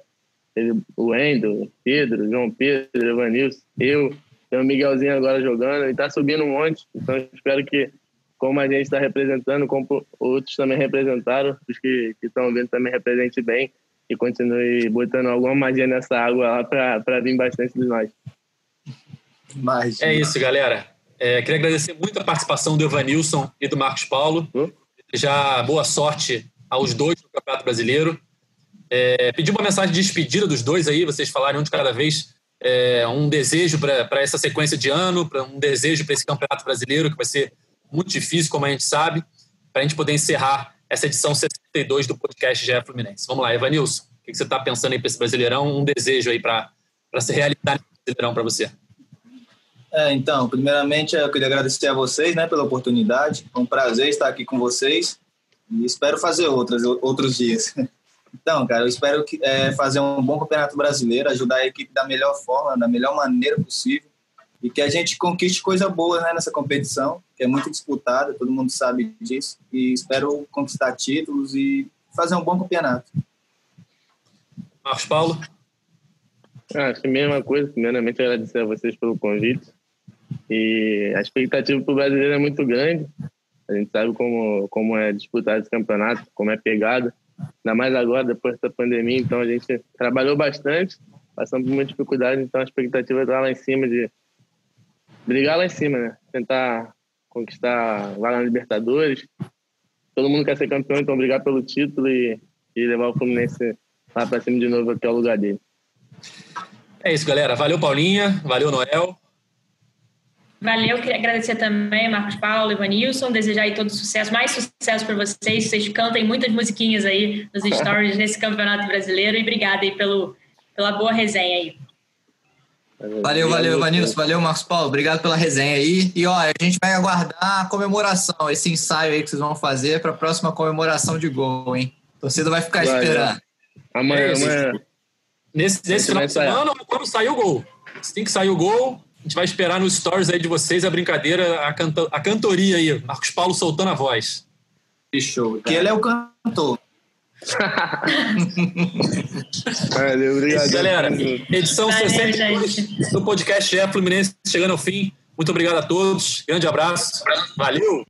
[SPEAKER 5] O Wendel, Pedro, João Pedro, Evanilson, eu, tem o Miguelzinho agora jogando, e está subindo um monte. Então, espero que, como a gente está representando, como outros também representaram, os que estão vendo também represente bem e continue botando alguma magia nessa água lá para vir bastante de nós.
[SPEAKER 1] É isso, galera. É, queria agradecer muito a participação do Evanilson e do Marcos Paulo. Já boa sorte aos dois no Campeonato Brasileiro. É, pedir uma mensagem de despedida dos dois aí, vocês falarem um de cada vez é, um desejo para essa sequência de ano, para um desejo para esse Campeonato Brasileiro, que vai ser muito difícil, como a gente sabe, para a gente poder encerrar essa edição 62 do podcast GE Fluminense. Vamos lá, Evanilson, o que você está pensando aí para esse Brasileirão? Um desejo aí para se realizar nesse Brasileirão para você.
[SPEAKER 4] É, então, primeiramente eu queria agradecer a vocês né, pela oportunidade. É um prazer estar aqui com vocês e espero fazer outras, outros dias. <laughs> Então, cara, eu espero que, é, fazer um bom campeonato brasileiro, ajudar a equipe da melhor forma, da melhor maneira possível e que a gente conquiste coisa boa né, nessa competição, que é muito disputada, todo mundo sabe disso. E espero conquistar títulos e fazer um bom campeonato.
[SPEAKER 1] Marcos Paulo?
[SPEAKER 5] Ah, acho que a mesma coisa. Primeiramente, agradecer a vocês pelo convite. E a expectativa para o brasileiro é muito grande. A gente sabe como, como é disputar esse campeonato, como é pegado. Ainda mais agora, depois da pandemia. Então a gente trabalhou bastante, passando por muita dificuldade. Então a expectativa é lá em cima, de brigar lá em cima, né? Tentar conquistar lá na Libertadores. Todo mundo quer ser campeão, então brigar pelo título e, e levar o Fluminense lá para cima de novo, até o lugar dele.
[SPEAKER 1] É isso, galera. Valeu, Paulinha. Valeu, Noel.
[SPEAKER 2] Valeu, queria agradecer também Marcos Paulo, Ivanilson, desejar aí todo sucesso, mais sucesso para vocês, vocês cantem muitas musiquinhas aí nos <laughs> stories nesse Campeonato Brasileiro e obrigada aí pelo, pela boa resenha aí.
[SPEAKER 3] Valeu, valeu, Ivanilson, valeu, Marcos Paulo, obrigado pela resenha aí. E olha, a gente vai aguardar a comemoração, esse ensaio aí que vocês vão fazer para a próxima comemoração de gol, hein? A torcida vai ficar vai, esperando.
[SPEAKER 5] Amanhã, é amanhã.
[SPEAKER 1] Nesse, nesse final de semana, quando sair o gol. Se tem que sair o gol, a gente vai esperar nos stories aí de vocês a brincadeira, a, canto, a cantoria aí. Marcos Paulo soltando a voz.
[SPEAKER 4] Fechou. Que ele é o cantor. <laughs>
[SPEAKER 5] Valeu, obrigado.
[SPEAKER 1] Isso, galera. Edição Valeu, 62 do podcast é Fluminense chegando ao fim. Muito obrigado a todos. Grande abraço. Valeu.